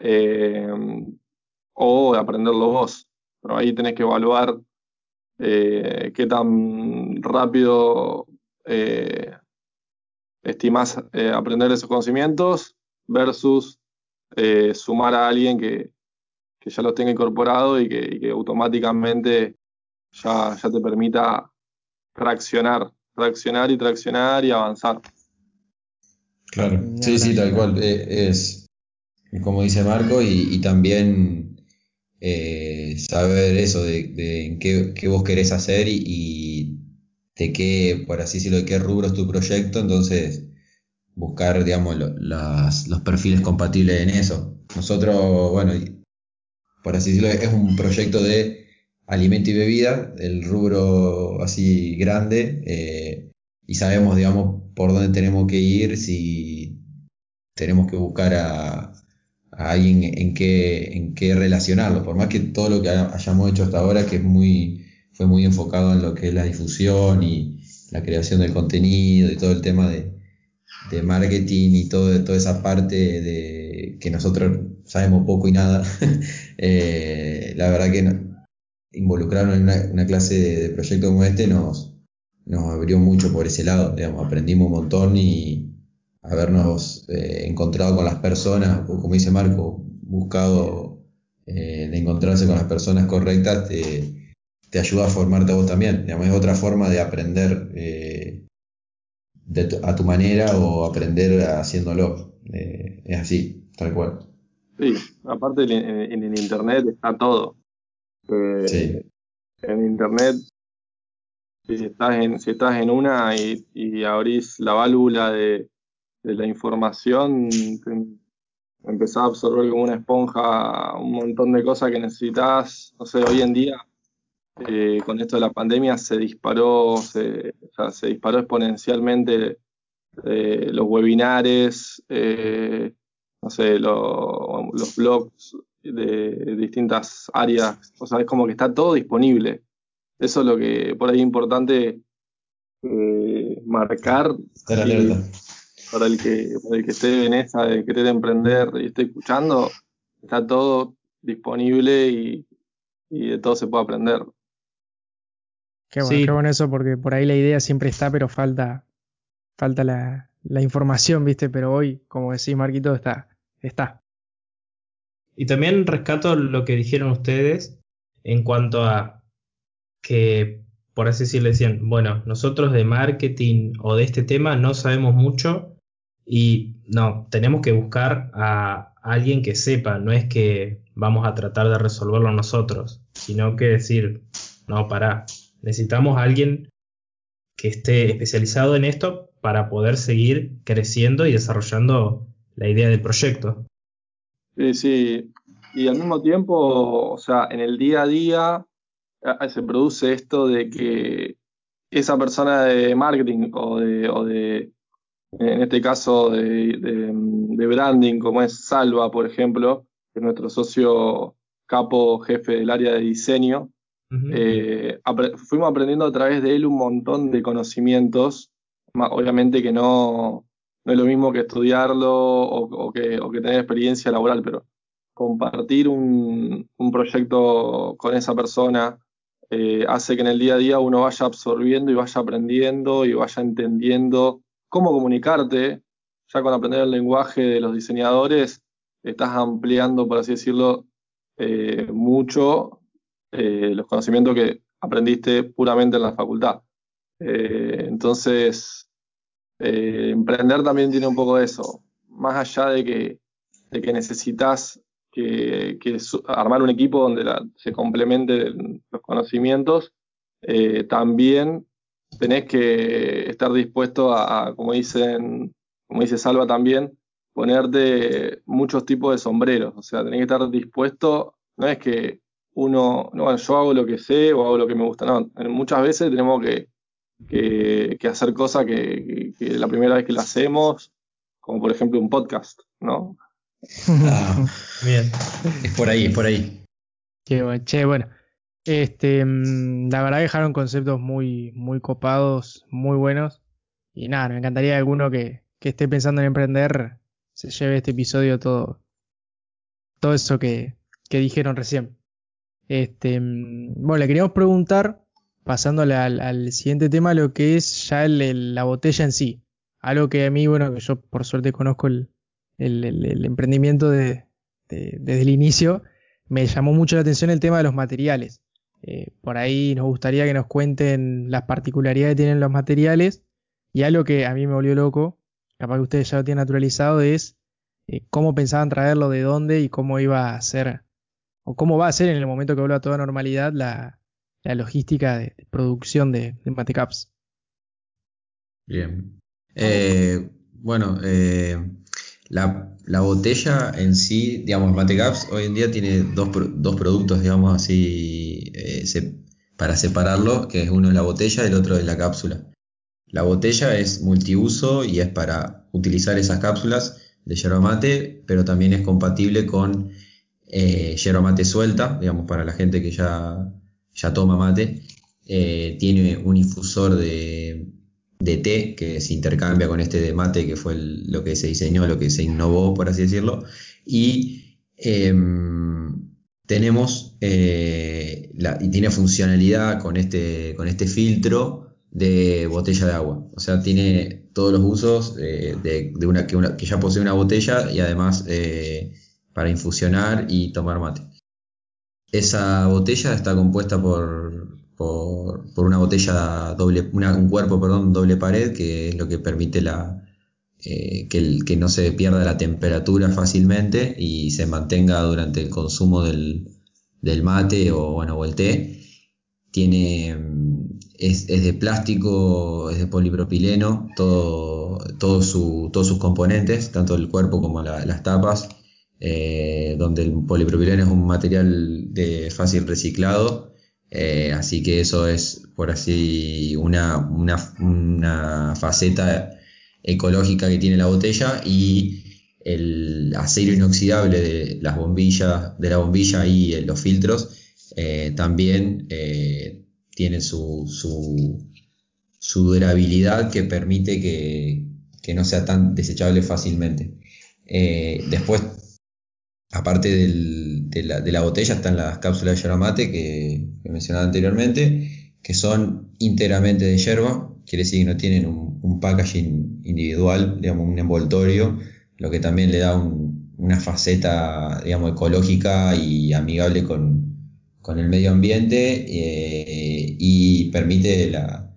eh, o aprenderlo vos. Pero ahí tenés que evaluar eh, qué tan rápido eh, estimas eh, aprender esos conocimientos versus sumar a alguien que, ya los tenga incorporado y que, automáticamente ya, ya, te permita traccionar, traccionar y traccionar y avanzar. Claro, sí, sí, tal cual. es, como dice Marco y también eh, saber eso de, qué, vos querés hacer y, de qué, por así decirlo, de qué rubro es tu proyecto, entonces buscar, digamos, los perfiles compatibles en eso. Nosotros, bueno, por así decirlo, es un proyecto de alimento y bebida, el rubro así grande, eh, y sabemos, digamos, por dónde tenemos que ir, si tenemos que buscar a, alguien en qué, en qué relacionarlo, por más que todo lo que hayamos hecho hasta ahora, que es muy, fue muy enfocado en lo que es la difusión y la creación del contenido y todo el tema de, marketing y todo, toda esa parte de que nosotros sabemos poco y nada, <laughs> eh, la verdad que involucrarnos en una, clase de, proyecto como este nos, nos abrió mucho por ese lado, digamos, aprendimos un montón y, habernos eh, encontrado con las personas, como dice Marco, buscado eh, de encontrarse con las personas correctas, te, te, ayuda a formarte a vos también. Digamos, es otra forma de aprender eh, a tu manera o aprender haciéndolo. es así, tal cual. Sí, aparte en, el Internet está todo. Sí. En Internet si estás en, si estás en una y, y, abrís la válvula de, de la información, empezás a absorber como una esponja un montón de cosas que necesitas. No sé, hoy en día, eh, con esto de la pandemia, se disparó, se, disparó exponencialmente eh, los webinares, eh, no sé, los blogs de distintas áreas. O sea, es como que está todo disponible. Eso es lo que por ahí es importante eh, marcar. para el que para el que esté en esa de querer emprender y esté escuchando, está todo disponible y, de todo se puede aprender. Qué bueno, qué bueno eso, porque por ahí la idea siempre está, pero falta, falta la, la información, ¿viste? Pero hoy, como decís, Marquito, está, está. Y también rescato lo que dijeron ustedes en cuanto a que, por así decirlo, decían, bueno, nosotros de marketing o de este tema no sabemos mucho y no, tenemos que buscar a alguien que sepa, no es que vamos a tratar de resolverlo nosotros, sino que decir, no, para, necesitamos a alguien que esté especializado en esto para poder seguir creciendo y desarrollando la idea del proyecto. Sí, sí. Y al mismo tiempo, o sea, en el día a día se produce esto de que esa persona de marketing o de, o de en este caso de, de, branding, como es Salva, por ejemplo, que es nuestro socio capo jefe del área de diseño, eh, fuimos aprendiendo a través de él un montón de conocimientos, obviamente que no, no es lo mismo que estudiarlo o, que, tener experiencia laboral, pero compartir un, un proyecto con esa persona eh, hace que en el día a día uno vaya absorbiendo y vaya aprendiendo y vaya entendiendo cómo comunicarte. Ya con aprender el lenguaje de los diseñadores, estás ampliando, por así decirlo, eh, mucho eh, los conocimientos que aprendiste puramente en la facultad. entonces, emprender también tiene un poco de eso. Más allá de que, de que necesitas que, armar un equipo donde se complementen los conocimientos, eh, también tenés que estar dispuesto a, como dicen, como dice Salva también, ponerte muchos tipos de sombreros. O sea, tenés que estar dispuesto, no es que uno, no, yo hago lo que sé o hago lo que me gusta, no, muchas veces tenemos que, que, hacer cosas que, que, la primera vez que lo hacemos, como por ejemplo un podcast, ¿no? Ah, bien. Es por ahí, es por ahí. Qué bueno, che, bueno. Este, mm, la verdad dejaron conceptos muy, muy copados, muy buenos. Y nada, me encantaría que alguno que, que esté pensando en emprender se lleve este episodio todo, todo eso que, que dijeron recién. Este, mm, bueno, le queríamos preguntar, pasando al, siguiente tema, lo que es ya la botella en sí. Algo que a mí, bueno, que yo por suerte conozco el, emprendimiento de, desde el inicio, me llamó mucho la atención el tema de los materiales. Eh, por ahí nos gustaría que nos cuenten las particularidades que tienen los materiales y algo que a mí me volvió loco, capaz que ustedes ya lo tienen naturalizado, es eh, cómo pensaban traerlo, de dónde y cómo iba a ser, o cómo va a ser en el momento que vuelva a toda normalidad la, logística de, producción de, de Matecaps. Bien. Eh, bueno, eh, la, botella en sí, digamos, Matecaps hoy en día tiene dos, dos productos, digamos así, eh, para separarlo, que es uno es la botella y el otro es la cápsula. La botella es multiuso y es para utilizar esas cápsulas de yerba mate, pero también es compatible con eh, yerba mate suelta, digamos, para la gente que ya, ya toma mate. Eh, tiene un infusor de, de té que se intercambia con este de mate que fue lo que se diseñó, lo que se innovó, por así decirlo. Y em, tenemos eh, y tiene funcionalidad con este, con este filtro de botella de agua. O sea, tiene todos los usos eh, de, una, que, una, que, ya posee una botella y además para infusionar y tomar mate. Esa botella está compuesta por por, una botella doble, un cuerpo, perdón, doble pared, que es lo que permite la, eh, que, el, que no se pierda la temperatura fácilmente y se mantenga durante el consumo del, del mate o, bueno, o el té. Tiene, es, de plástico, es de polipropileno, todo, todo su, todos sus componentes, tanto el cuerpo como las tapas, eh, donde el polipropileno es un material de fácil reciclado eh, así que eso es, por así, una, una, faceta ecológica que tiene la botella y el acero inoxidable de las bombillas, de la bombilla y eh, los filtros también tiene su, su, su, durabilidad que permite que, que, no sea tan desechable fácilmente. después, aparte de, la, botella, están las cápsulas de yerba mate que, que mencionaba anteriormente, que son íntegramente de yerba, quiere decir que no tienen un, un packaging individual, digamos, un envoltorio lo que también le da una faceta, digamos, ecológica y amigable con, el medio ambiente eh, y permite la,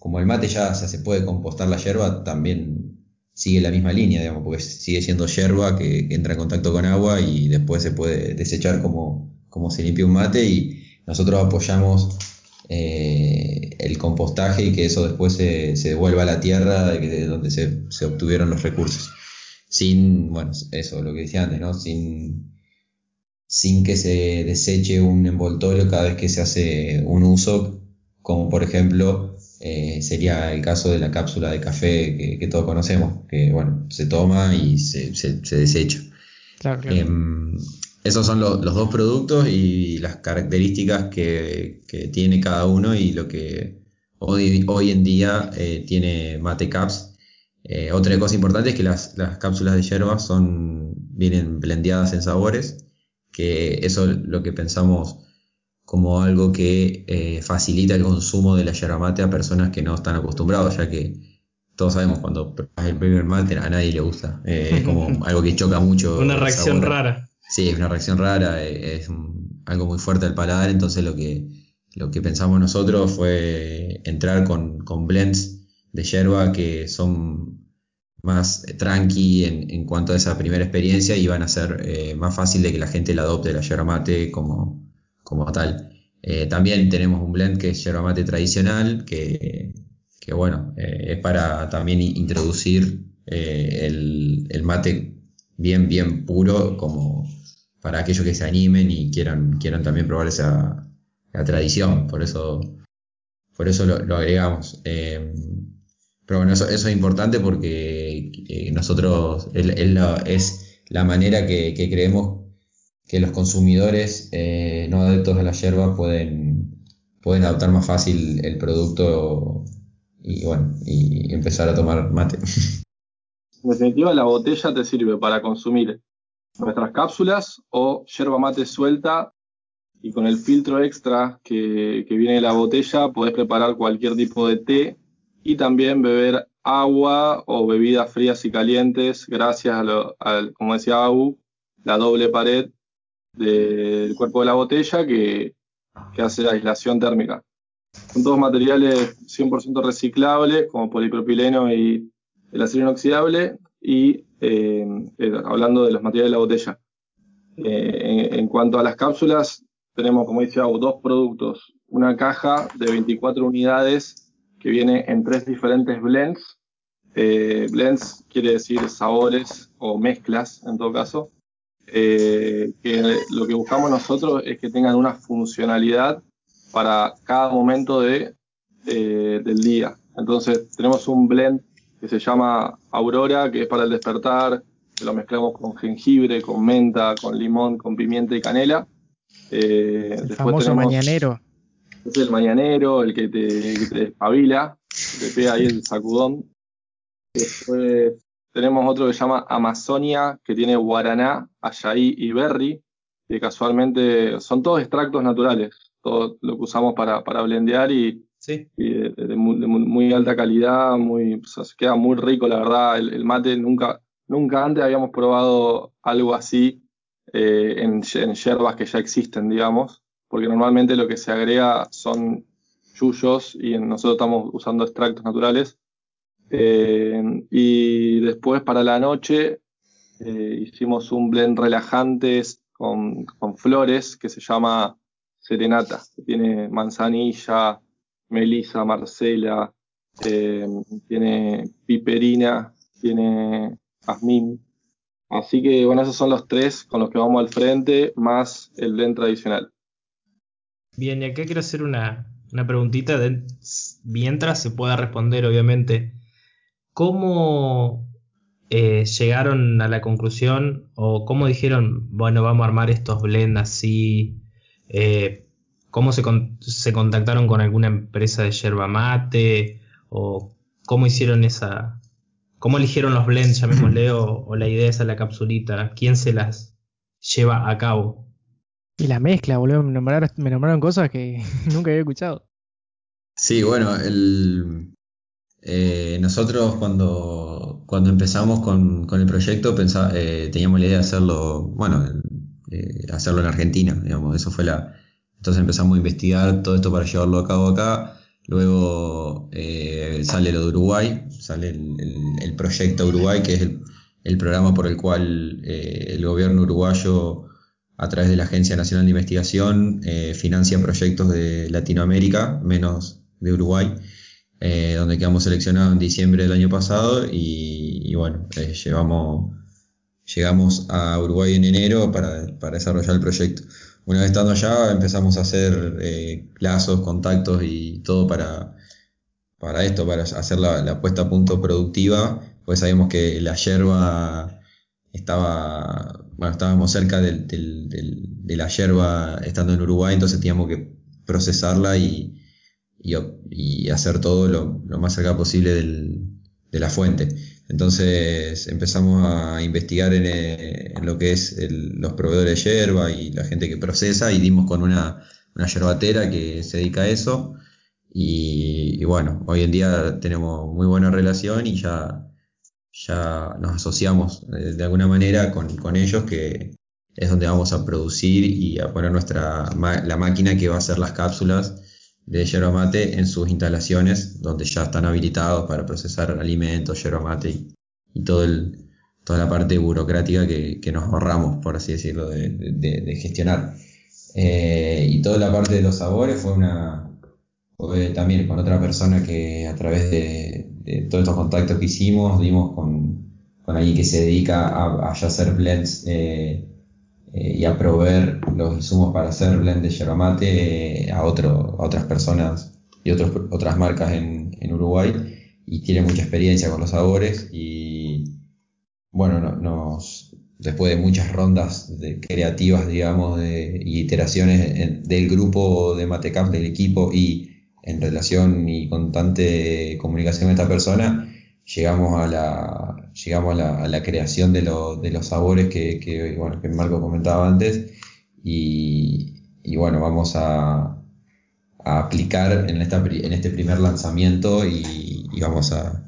como el mate ya se puede compostar la yerba, también sigue la misma línea, digamos, porque sigue siendo yerba que, entra en contacto con agua y después se puede desechar como, como se limpia un mate y nosotros apoyamos eh, el compostaje y que eso después se, devuelva a la tierra de, donde se, se obtuvieron los recursos sin, bueno, eso, lo que decía antes, ¿no? Sin, sin que se deseche un envoltorio cada vez que se hace un uso, como por ejemplo eh, sería el caso de la cápsula de café que, todos conocemos, que bueno, se toma y se, se, desecha. Claro, em, esos son los dos productos y las características que, que, tiene cada uno y lo que hoy, hoy en día eh, tiene Mate Caps eh, otra cosa importante es que las, cápsulas de hierba son, vienen blendeadas en sabores, que eso es lo que pensamos como algo que eh, facilita el consumo de la yerba mate a personas que no están acostumbrados, ya que todos sabemos cuando pruebas el primer mate a nadie le gusta, eh, es como <laughs> algo que choca mucho. Una reacción rara. Sí, es una reacción rara, es algo muy fuerte al paladar, entonces lo que, lo que pensamos nosotros fue entrar con, con blends de yerba que son más eh, tranqui en, en, cuanto a esa primera experiencia y van a ser eh, más fácil de que la gente la adopte la yerba mate como, como tal. Eh, también tenemos un blend que es yerba mate tradicional, que, que bueno, es para también introducir el, el, mate bien, bien puro, como para aquellos que se animen y quieran, quieran también probar esa, tradición. Por eso, por eso lo, agregamos. Pero bueno, eso, es importante porque eh, nosotros es, la, manera que, creemos que los consumidores eh, no adeptos a la yerba pueden, pueden adoptar más fácil el producto y bueno, y empezar a tomar mate. En definitiva, la botella te sirve para consumir nuestras cápsulas o yerba mate suelta y con el filtro extra que, que viene de la botella podés preparar cualquier tipo de té y también beber agua o bebidas frías y calientes gracias a, lo, como decía Agu, la doble pared del cuerpo de la botella que, hace la aislación térmica. Son todos materiales 100% reciclables como polipropileno y el acero inoxidable y eh, eh, hablando de los materiales de la botella. Eh, en, cuanto a las cápsulas, tenemos, como dice dos productos. Una caja de 24 unidades que viene en tres diferentes blends. Blends quiere decir sabores o mezclas en todo caso. Eh, que lo que buscamos nosotros es que tengan una funcionalidad para cada momento de, eh, del día. Entonces tenemos un blend que se llama Aurora, que es para el despertar, que lo mezclamos con jengibre, con menta, con limón, con pimienta y canela. el famoso mañanero es el mañanero, el que te, que te despabila, te pega ahí el sacudón. Después tenemos otro que se llama Amazonia, que tiene guaraná, ayaí y berry, que casualmente son todos extractos naturales, todo lo que usamos para, para blendear y, de, muy, alta calidad, muy, queda muy rico, la verdad. El, mate nunca, nunca antes habíamos probado algo así eh, en, en yerbas que ya existen, digamos porque normalmente lo que se agrega son yuyos y nosotros estamos usando extractos naturales. Eh, y después para la noche eh, hicimos un blend relajantes con, flores que se llama Serenata, tiene manzanilla, melisa, marcela, eh, tiene piperina, tiene jazmín. Así que bueno, esos son los tres con los que vamos al frente, más el blend tradicional. Bien, y acá quiero hacer una, preguntita de, mientras se pueda responder, obviamente. ¿Cómo eh, llegaron a la conclusión o cómo dijeron, bueno, vamos a armar estos blends así? Eh, ¿Cómo se, se, contactaron con alguna empresa de yerba mate? ¿O cómo hicieron esa... ¿Cómo eligieron los blends, llamémosle, o, o la idea esa, la capsulita? ¿Quién se las lleva a cabo? Y la mezcla, boludo, me nombraron, me nombraron cosas que <laughs> nunca había escuchado. Sí, bueno, el, eh, nosotros cuando, cuando empezamos con, con el proyecto pensaba, eh, teníamos la idea de hacerlo, bueno, eh, hacerlo en Argentina, digamos, eso fue la... Entonces empezamos a investigar todo esto para llevarlo a cabo acá, luego eh, sale lo de Uruguay, sale el, el, el, proyecto Uruguay, que es el, el programa por el cual el gobierno uruguayo a través de la Agencia Nacional de Investigación financia proyectos de Latinoamérica, menos de Uruguay, eh, donde quedamos seleccionados en diciembre del año pasado y, bueno, eh, llevamos, llegamos a Uruguay en enero para, para, desarrollar el proyecto. Una vez estando allá empezamos a hacer eh, lazos, contactos y todo para, para esto, para hacer la, la puesta a punto productiva, pues sabíamos que la yerba estaba, bueno, estábamos cerca del, del, del, de la yerba estando en Uruguay, entonces teníamos que procesarla y, y, hacer todo lo, más cerca posible de la fuente. Entonces empezamos a investigar en, eh, lo que es los proveedores de yerba y la gente que procesa y dimos con una, yerbatera que se dedica a eso. Y, bueno, hoy en día tenemos muy buena relación y ya, ya nos asociamos de, de alguna manera con, con, ellos que es donde vamos a producir y a poner nuestra la máquina que va a hacer las cápsulas de yerba mate en sus instalaciones donde ya están habilitados para procesar alimentos, yerba mate y, toda la parte burocrática que, nos ahorramos, por así decirlo, de, gestionar. Eh, y toda la parte de los sabores fue una fue también con otra persona que a través de, todos estos contactos que hicimos dimos con, alguien que se dedica a, a hacer blends eh, eh, y a proveer los insumos para hacer blend de yerba mate eh, a, a otras personas y otros, otras marcas en, en, Uruguay. Y tiene mucha experiencia con los sabores y bueno, no, nos, después de muchas rondas de creativas, digamos, de, y iteraciones del grupo de Matecamp, del equipo y en relación y constante comunicación con esta persona, llegamos a la, llegamos a la, a la creación de, lo, de, los sabores que, que, bueno, que Marco comentaba antes y, y bueno, vamos a, aplicar en, esta, en, este primer lanzamiento y, vamos a,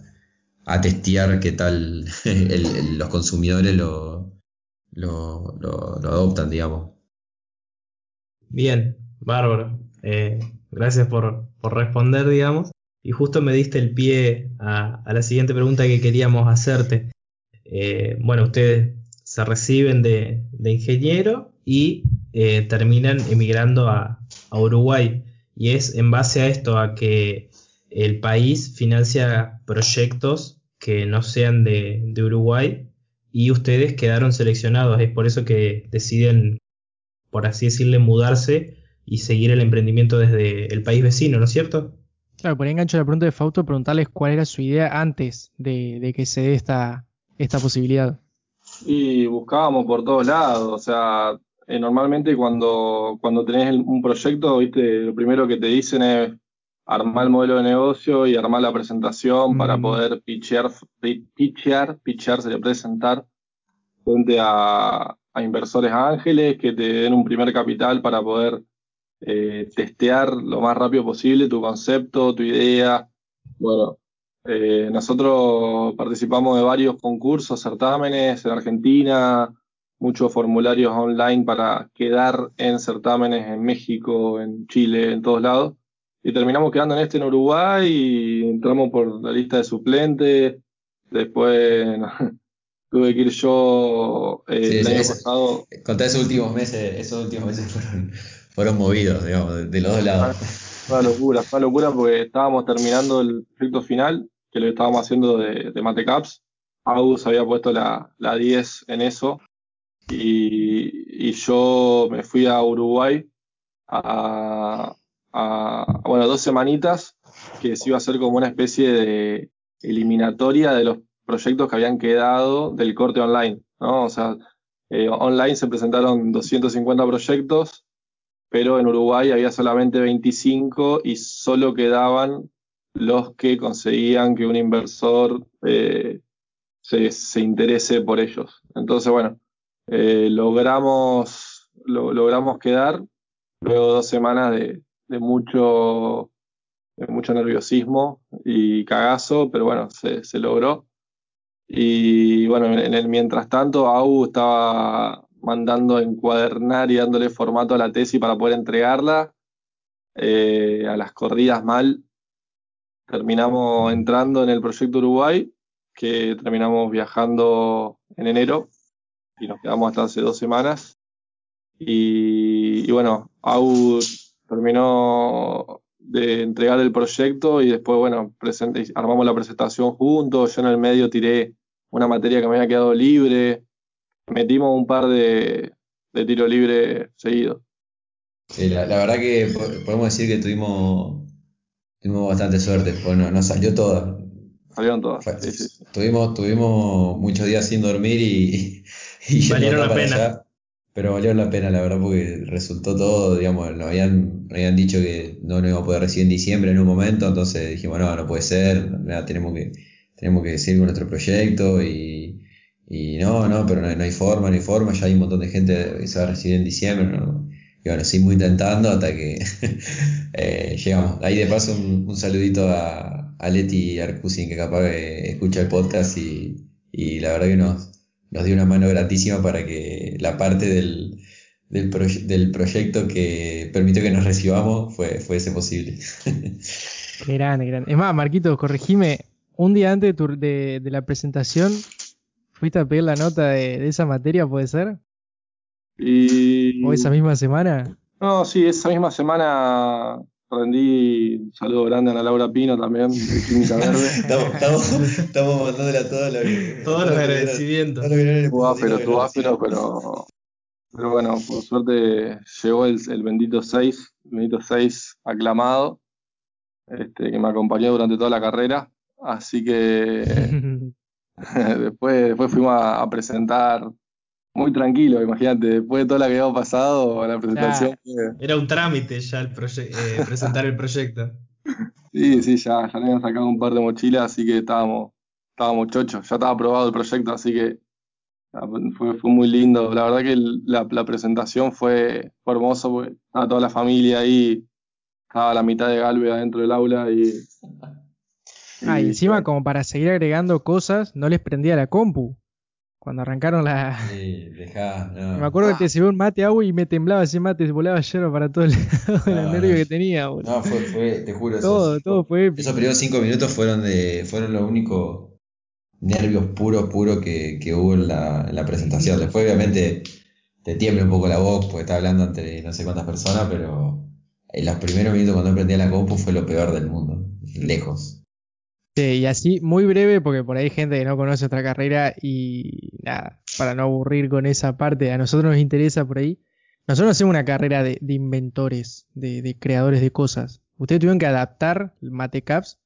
a, testear qué tal <laughs> el, los consumidores lo, lo, lo, lo, adoptan, digamos. Bien, bárbaro. Eh, gracias por, por responder, digamos. Y justo me diste el pie a, la siguiente pregunta que queríamos hacerte. Eh, bueno, ustedes se reciben de, ingeniero y eh, terminan emigrando a, a, Uruguay. Y es en base a esto, a que el país financia proyectos que no sean de, de Uruguay y ustedes quedaron seleccionados. Es por eso que deciden, por así decirle, mudarse y seguir el emprendimiento desde el país vecino, ¿no es cierto? Claro, por ahí engancho la pregunta de Fausto, preguntarles cuál era su idea antes de, de que se dé esta, esta posibilidad. Y buscábamos por todos lados, o sea, eh, normalmente cuando, cuando tenés un proyecto, viste, lo primero que te dicen es armar el modelo de negocio y armar la presentación mm. para poder pitchear, pitchear, pitchear sería presentar frente a, a inversores ángeles que te den un primer capital para poder eh, testear lo más rápido posible tu concepto, tu idea. Bueno, eh, nosotros participamos de varios concursos, certámenes en Argentina, muchos formularios online para quedar en certámenes en México, en Chile, en todos lados. Y terminamos quedando en este en Uruguay y entramos por la lista de suplentes. Después <laughs> tuve que ir yo eh, sí, el año pasado. Conté esos últimos meses, esos últimos meses fueron fueron movidos, digamos, de los dos lados. Fue una locura, fue una locura porque estábamos terminando el proyecto final, que lo estábamos haciendo de, de Matecaps. Agus había puesto la, la 10 en eso. Y, y, yo me fui a Uruguay a, a, bueno, dos semanitas, que se iba a hacer como una especie de, eliminatoria de los proyectos que habían quedado del corte online, ¿no? O sea, eh, online se presentaron 250 proyectos, pero en Uruguay había solamente 25 y solo quedaban los que conseguían que un inversor eh, se, interese por ellos. Entonces, bueno, eh, logramos, logramos quedar luego dos semanas de, mucho, mucho nerviosismo y cagazo, pero bueno, se, logró. Y bueno, en el mientras tanto, AU estaba mandando encuadernar y dándole formato a la tesis para poder entregarla. Eh, a las corridas mal, terminamos entrando en el proyecto Uruguay, que terminamos viajando en enero y nos quedamos hasta hace dos semanas. Y, bueno, AU terminó de entregar el proyecto y después, bueno, armamos la presentación juntos. Yo en el medio tiré una materia que me había quedado libre. Metimos un par de, de tiros libres seguidos. la, verdad que podemos decir que tuvimos, tuvimos bastante suerte, pues no, nos salió todo. Salieron todas. Tuvimos, tuvimos muchos días sin dormir y, y <laughs> valieron la pena. pero valió la pena, la verdad, porque resultó todo, digamos, nos habían, habían dicho que no nos íbamos a poder recibir en diciembre en un momento, entonces dijimos, no, no puede ser, tenemos que, tenemos que seguir con nuestro proyecto y, y no, no, pero no, hay forma, no hay forma, ya hay un montón de gente que se va a recibir en diciembre, ¿no? y bueno, seguimos intentando hasta que <laughs> eh, llegamos. Ahí de paso un saludito a, a Leti Arcusin, que capaz escucha el podcast y, y la verdad que nos, nos dio una mano grandísima para que la parte del, del, del proyecto que permitió que nos recibamos fue, fuese posible. <laughs> Qué grande, grande. Es más, Marquito, corregime, un día antes de, de, la presentación, ¿fuiste a pedir la nota de, de esa materia, puede ser? Y... ¿O esa misma semana? No, sí, esa misma semana rendí un saludo grande a la Laura Pino también, de Química Verde. <laughs> estamos, estamos, estamos mandándole a todos los Todos los agradecimientos. pero tú pero, pero, pero bueno, por suerte llegó el, el bendito 6, el bendito 6 aclamado, este, que me acompañó durante toda la carrera. Así que <laughs> <laughs> después, después fuimos a presentar muy tranquilo, imagínate, después de todo lo que habíamos pasado, la presentación. Era un trámite ya el eh, <laughs> presentar el proyecto. Sí, sí, ya, ya le habían sacado un par de mochilas, así que estábamos, estábamos chochos, ya estaba aprobado el proyecto, así que fue, fue muy lindo. La verdad que la, la, presentación fue, fue porque estaba toda la familia ahí, estaba la mitad de Galve adentro del aula y... <laughs> Ah, y encima como para seguir agregando cosas, no les prendía la compu. Cuando arrancaron la. Sí, dejá, <laughs> no. Me acuerdo que te sirvió un mate agua y me temblaba ese mate, volaba hierro para todo el, <laughs> nervio que tenía, No, fue, fue, te juro. Todo, todo fue. Esos primeros cinco minutos fueron de, fueron los únicos nervios puros, puros que, que hubo en la, en la presentación. Después, obviamente, te tiembla un poco la voz porque estás hablando ante no sé cuántas personas, pero en los primeros minutos cuando aprendí la compu fue lo peor del mundo, lejos. Sí, y así, muy breve, porque por ahí hay gente que no conoce otra carrera y nada, para no aburrir con esa parte, a nosotros nos interesa por ahí. Nosotros hacemos una carrera de, inventores, de, creadores de cosas. Ustedes tuvieron que adaptar el Matecaps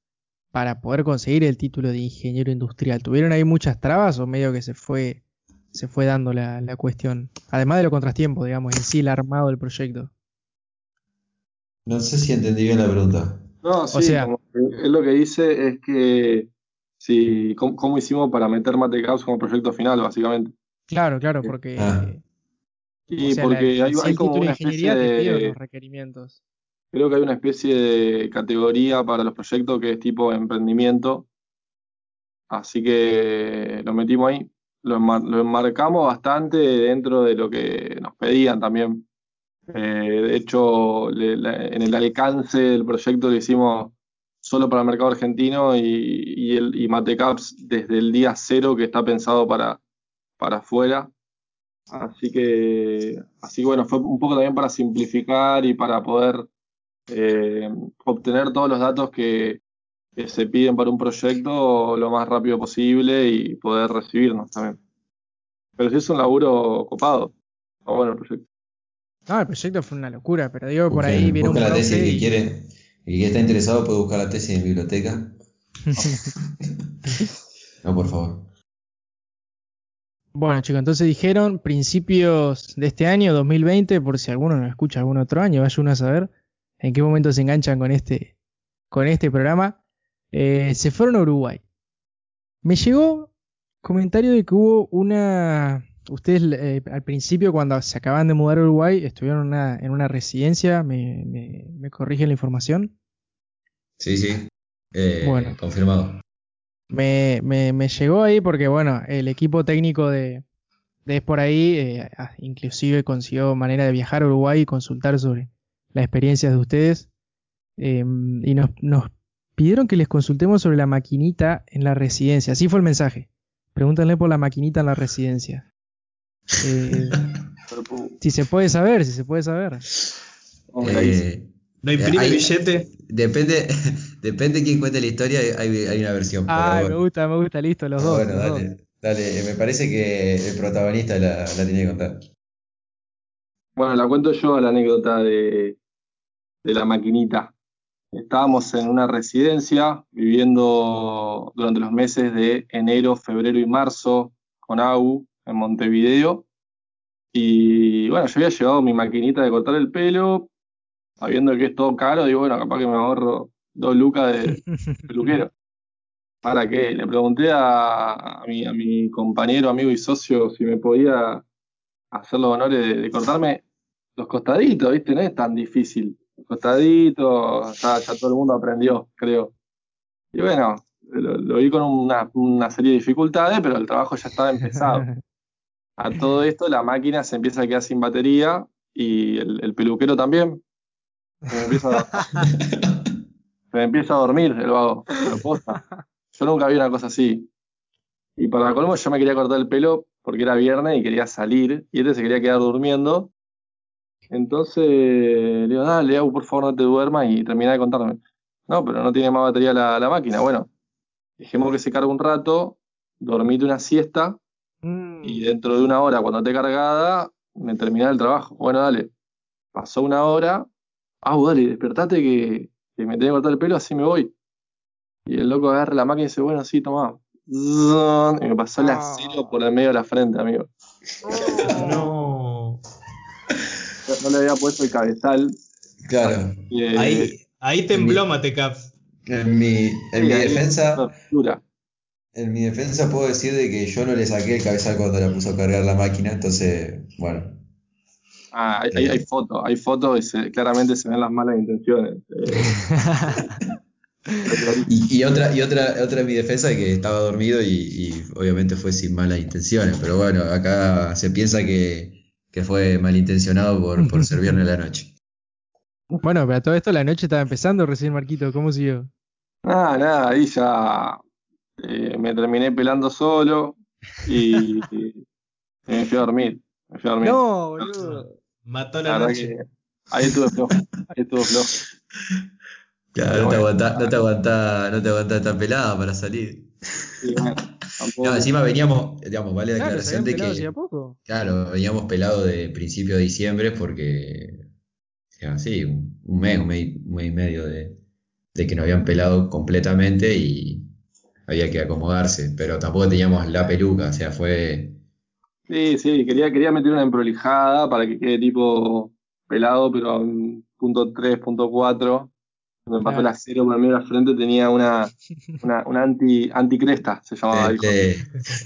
para poder conseguir el título de ingeniero industrial. ¿Tuvieron ahí muchas trabas o medio que se fue, se fue dando la, la cuestión? Además de los contratiempos, digamos, en sí el armado del proyecto. No sé si entendí bien la pregunta. No, sí, o sea, él lo que dice es que si, ¿cómo, hicimos para meter Matecaps como proyecto final, básicamente? Claro, claro, porque... Ah. Y porque hay, hay como una especie de... requerimientos. Creo que hay una especie de categoría para los proyectos que es tipo emprendimiento. Así que lo metimos ahí. Lo, lo enmarcamos bastante dentro de lo que nos pedían también. Eh, de hecho, en el alcance del proyecto lo hicimos solo para el mercado argentino y, el, y Matecaps desde el día cero que está pensado para, para afuera. Así que, así bueno, fue un poco también para simplificar y para poder eh, obtener todos los datos que, se piden para un proyecto lo más rápido posible y poder recibirnos también. Pero sí es un laburo copado. Está bueno el proyecto. No, el proyecto fue una locura, pero digo, por ahí viene un la tesis, que quiere, el que está interesado puede buscar la tesis en biblioteca. <laughs> no, por favor. Bueno, chicos, entonces dijeron principios de este año, 2020, por si alguno nos escucha algún otro año, vaya uno a saber en qué momento se enganchan con este, con este programa. Eh, se fueron a Uruguay. Me llegó comentario de que hubo una. Ustedes eh, al principio, cuando se acaban de mudar a Uruguay, estuvieron en una, en una residencia. ¿Me, me, me corrigen la información? Sí, sí. Eh, Bueno. Confirmado. Me, me, me llegó ahí porque, bueno, el equipo técnico de, de Es por ahí, eh, inclusive consiguió manera de viajar a Uruguay y consultar sobre las experiencias de ustedes. Eh, y nos, nos pidieron que les consultemos sobre la maquinita en la residencia. Así fue el mensaje. Pregúntenle por la maquinita en la residencia. Eh, si se puede saber, si se puede saber. Eh, ¿No imprime Hay- billete? depende, <laughs> depende quién cuente la historia, hay, hay una versión. pero Ah, me gusta, me gusta, listo, los Ah, dos. bueno, los dos. dale, dale. Me parece que el protagonista la, la tiene que contar. Bueno, la cuento yo la anécdota de, de la maquinita. Estábamos en una residencia viviendo durante los meses de enero, febrero y marzo con AU en Montevideo. Y bueno, yo había llevado mi maquinita de cortar el pelo, sabiendo que es todo caro, digo, bueno, capaz que me ahorro dos lucas de <laughs> peluquero. ¿Para qué? Le pregunté a, a mi, a mi compañero, amigo y socio si me podía hacer los honores de, de cortarme los costaditos, ¿viste? No es tan difícil. Los costaditos, ya, ya todo el mundo aprendió, creo. Y bueno, lo, lo vi con una, una serie de dificultades, pero el trabajo ya estaba empezado. <laughs> A todo esto, la máquina se empieza a quedar sin batería y el, el peluquero también. Se me empieza a, <laughs> me empieza a dormir el vago. Yo nunca vi una cosa así. Y para colmo, yo me quería cortar el pelo porque era viernes y quería salir. Y este se quería quedar durmiendo. Entonces le digo, dale, Au, por favor, no te duermas y termina de contarme. No, pero no tiene más batería la, la máquina. Bueno, dejemos que se cargue un rato, dormite una siesta Mm. y dentro de una hora, cuando esté cargada, me termina el trabajo. Bueno, dale. Pasó una hora. Ah, dale, despertate que, que me tengo que cortar el pelo, así me voy. Y el loco agarra la máquina y dice, bueno, sí, toma. Y me pasó la Ah. cero por el medio de la frente, amigo. <laughs> No. No le había puesto el cabezal. Claro. Y, eh, Ahí, ahí tembló Matecaps. En mi, en sí, mi defensa. En mi defensa puedo decir de que yo no le saqué el cabezal cuando la puso a cargar la máquina, entonces, bueno. Ah, hay, hay, hay fotos, hay fotos y se- claramente se ven las malas intenciones. <laughs> Eh, Y, y otra, y otra, otra en mi defensa que estaba dormido y, y obviamente fue sin malas intenciones, pero bueno, acá se piensa que, que fue malintencionado por, por ser viernes a la noche. Bueno, pero a todo esto la noche estaba empezando recién, Marquito. ¿Cómo siguió? Nada, nada, ahí ya eh, me terminé pelando solo y, y me fui a dormir. Me fui a dormir. No, boludo. Mató La la noche. ahí estuve flojo, ahí estuve flojo. Claro, no te aguantás, no te aguantás, no te tan pelada para salir. Y bueno, No, encima veníamos, digamos, vale la Claro, aclaración de que, poco. claro, veníamos pelados de principio de diciembre porque, sí, un mes, un mes, y- un mes y medio de, de que nos habían pelado completamente y había que acomodarse, pero tampoco teníamos la peluca, o sea, fue, Sí, sí, quería, quería meter una emprolijada para que quede tipo pelado, pero a un punto 3, punto 4. Me pasó la cero por el medio de la frente, tenía una, una, una anti, anticresta, se llamaba. le-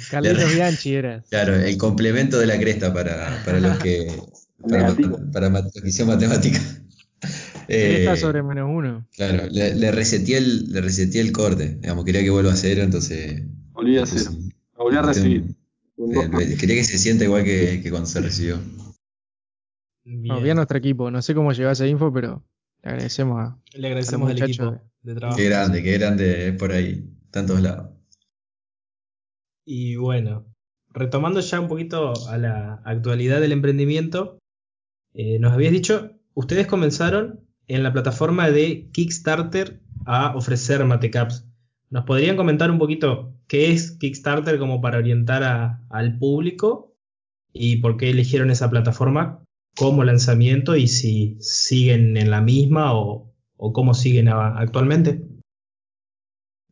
Carlitos Bianchi era. claro, el complemento de la cresta para, para los que, para, para que hicieron matemática. Cresta Eh, sobre menos uno. Claro, le, le reseteé el, le reseteé el corte, digamos, quería que vuelva a cero, entonces... Volví a cero. Lo volví a recibir. Un eh, quería que se sienta igual que, que cuando se recibió. No, Bien. bien nuestro equipo. No sé cómo llegó esa info, pero le agradecemos a. Le agradecemos al equipo de trabajo. Qué grande, qué grande es por ahí, tantos lados. Y bueno, retomando ya un poquito a la actualidad del emprendimiento, eh, nos habías dicho, ustedes comenzaron en la plataforma de Kickstarter a ofrecer Matecaps. ¿Nos podrían comentar un poquito qué es Kickstarter como para orientar al público y por qué eligieron esa plataforma como lanzamiento y si siguen en la misma o, cómo siguen actualmente?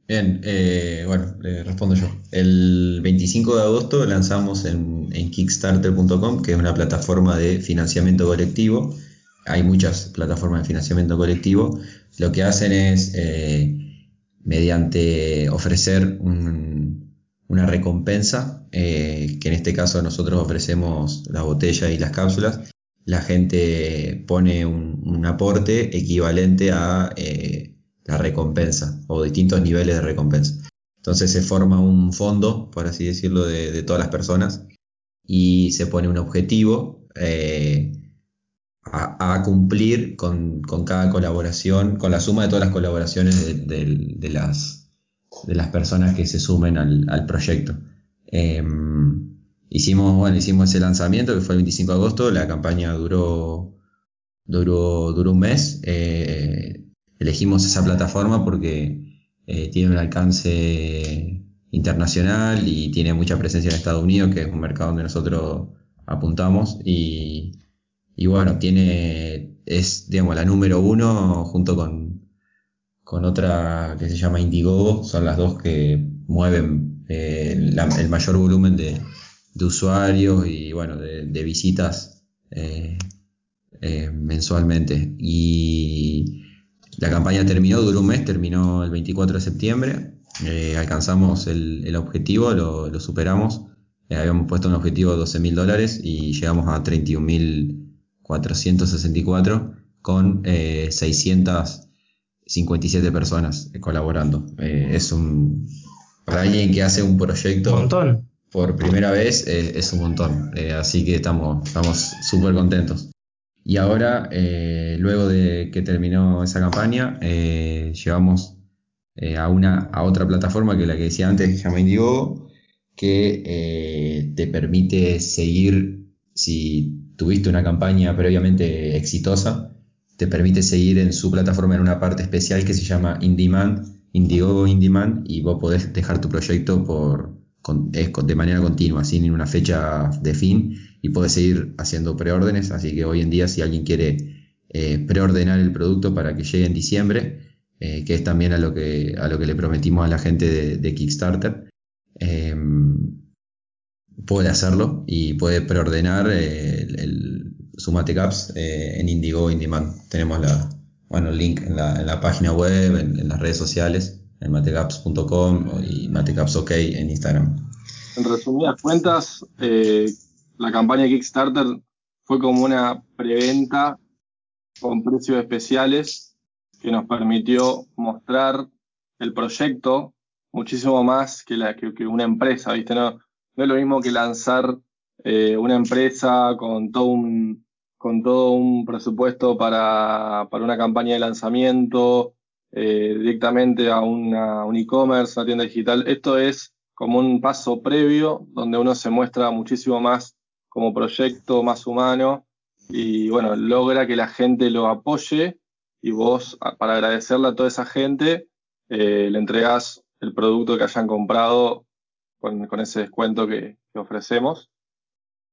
Bien, eh, bueno, respondo yo. El 25 de agosto lanzamos en Kickstarter.com, que es una plataforma de financiamiento colectivo. Hay muchas plataformas de financiamiento colectivo. Lo que hacen es, eh, mediante ofrecer un- una recompensa, eh, que en este caso nosotros ofrecemos la botella y las cápsulas, la gente pone un, aporte equivalente a eh, la recompensa o distintos niveles de recompensa. Entonces se forma un fondo, por así decirlo, de, todas las personas y se pone un objetivo a, cumplir con, con cada colaboración, con la suma de todas las colaboraciones de, las, de las personas que se sumen al, al proyecto. Eh, hicimos, bueno, hicimos ese lanzamiento que fue el 25 de agosto, la campaña duró, duró, duró un mes. eh, elegimos esa plataforma porque eh, tiene un alcance internacional y tiene mucha presencia en Estados Unidos, que es un mercado donde nosotros apuntamos y, y bueno, tiene, es, digamos, la número uno junto con, con otra que se llama Indiegogo, son las dos que mueven eh, el mayor volumen de, de usuarios y bueno, de, de visitas eh, eh, mensualmente. Y la campaña terminó, duró un mes, terminó el 24 de septiembre, alcanzamos el, el objetivo, lo, lo superamos, habíamos puesto un objetivo de 12 mil dólares y llegamos a 31.464 con eh, 657 personas eh, colaborando. Eh, es un, para alguien que hace un proyecto Un montón. por primera vez eh, es un montón, Eh, así que estamos estamos súper contentos. Y ahora, eh, luego de que terminó esa campaña, eh, llevamos eh, a, una, a otra plataforma que la que decía antes, que se llama Indiegogo, que eh, te permite seguir, si tuviste una campaña previamente exitosa, te permite seguir en su plataforma en una parte especial que se llama In Demand, Indiegogo y vos podés dejar tu proyecto por, es de manera continua, sin una fecha de fin, y podés seguir haciendo preórdenes. Así que hoy en día, si alguien quiere eh, preordenar el producto para que llegue en diciembre, eh, que es también a lo que, a lo que le prometimos a la gente de, de Kickstarter, eh, puede hacerlo y puede preordenar eh, el, su eh, en Indigo In Demand. Tenemos la, bueno, el link en la, en la página web, en, las redes sociales, en matecaps.com y Matecaps OK en Instagram. En resumidas cuentas, eh, la campaña Kickstarter fue como una preventa con precios especiales que nos permitió mostrar el proyecto muchísimo más que, la, que una empresa, ¿viste? No, no es lo mismo que lanzar eh, una empresa con todo un, con todo un presupuesto para, para una campaña de lanzamiento, eh, directamente a una, un e-commerce, una tienda digital. Esto es como un paso previo donde uno se muestra muchísimo más como proyecto, más humano y bueno, logra que la gente lo apoye y vos, para agradecerle a toda esa gente, eh, le entregás el producto que hayan comprado con, con ese descuento que, que ofrecemos.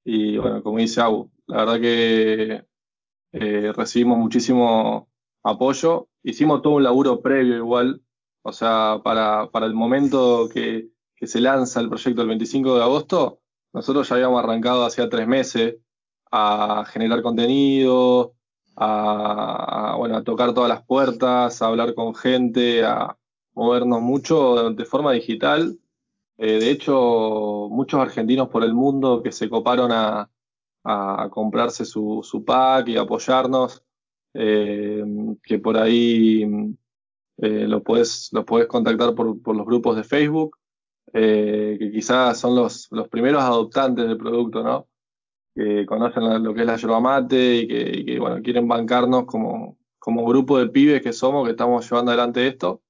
Y bueno, como dice Abu, la verdad que eh, recibimos muchísimo apoyo. Hicimos todo un laburo previo igual, o sea, para, para el momento que, que se lanza el proyecto el 25 de agosto, nosotros ya habíamos arrancado hacía tres meses a generar contenido, a, a, bueno, a tocar todas las puertas, a hablar con gente, a movernos mucho de forma digital. Eh, de hecho, muchos argentinos por el mundo que se coparon a, comprarse su, pack y apoyarnos, eh, que por ahí eh, lo puedes lo puedes contactar por, los grupos de Facebook, que quizás son los, los primeros adoptantes del producto, ¿no? Que conocen lo que es la yerba mate y que, bueno, quieren bancarnos como grupo de pibes que somos, que estamos llevando adelante esto.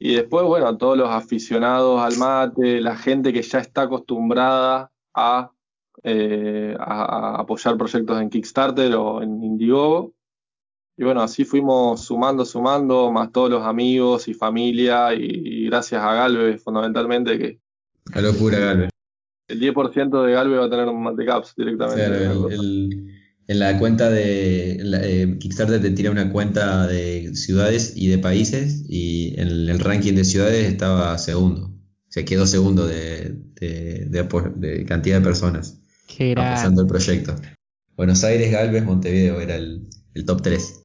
Y después, bueno, a todos los aficionados al mate, la gente que ya está acostumbrada a, eh, a, a apoyar proyectos en Kickstarter o en Indiegogo. Y bueno, así fuimos sumando, sumando, más todos los amigos y familia, y, y gracias a Galvez fundamentalmente, que La locura, Galvez. el 10% de Galvez va a tener un Matecaps O directamente. sea, el- En la cuenta de la, eh, Kickstarter te tira una cuenta de ciudades y de países y en el, ranking de ciudades estaba segundo. O sea, quedó segundo de, de, de, cantidad de personas apoyando el proyecto. Buenos Aires, Galvez, Montevideo era el, el top 3.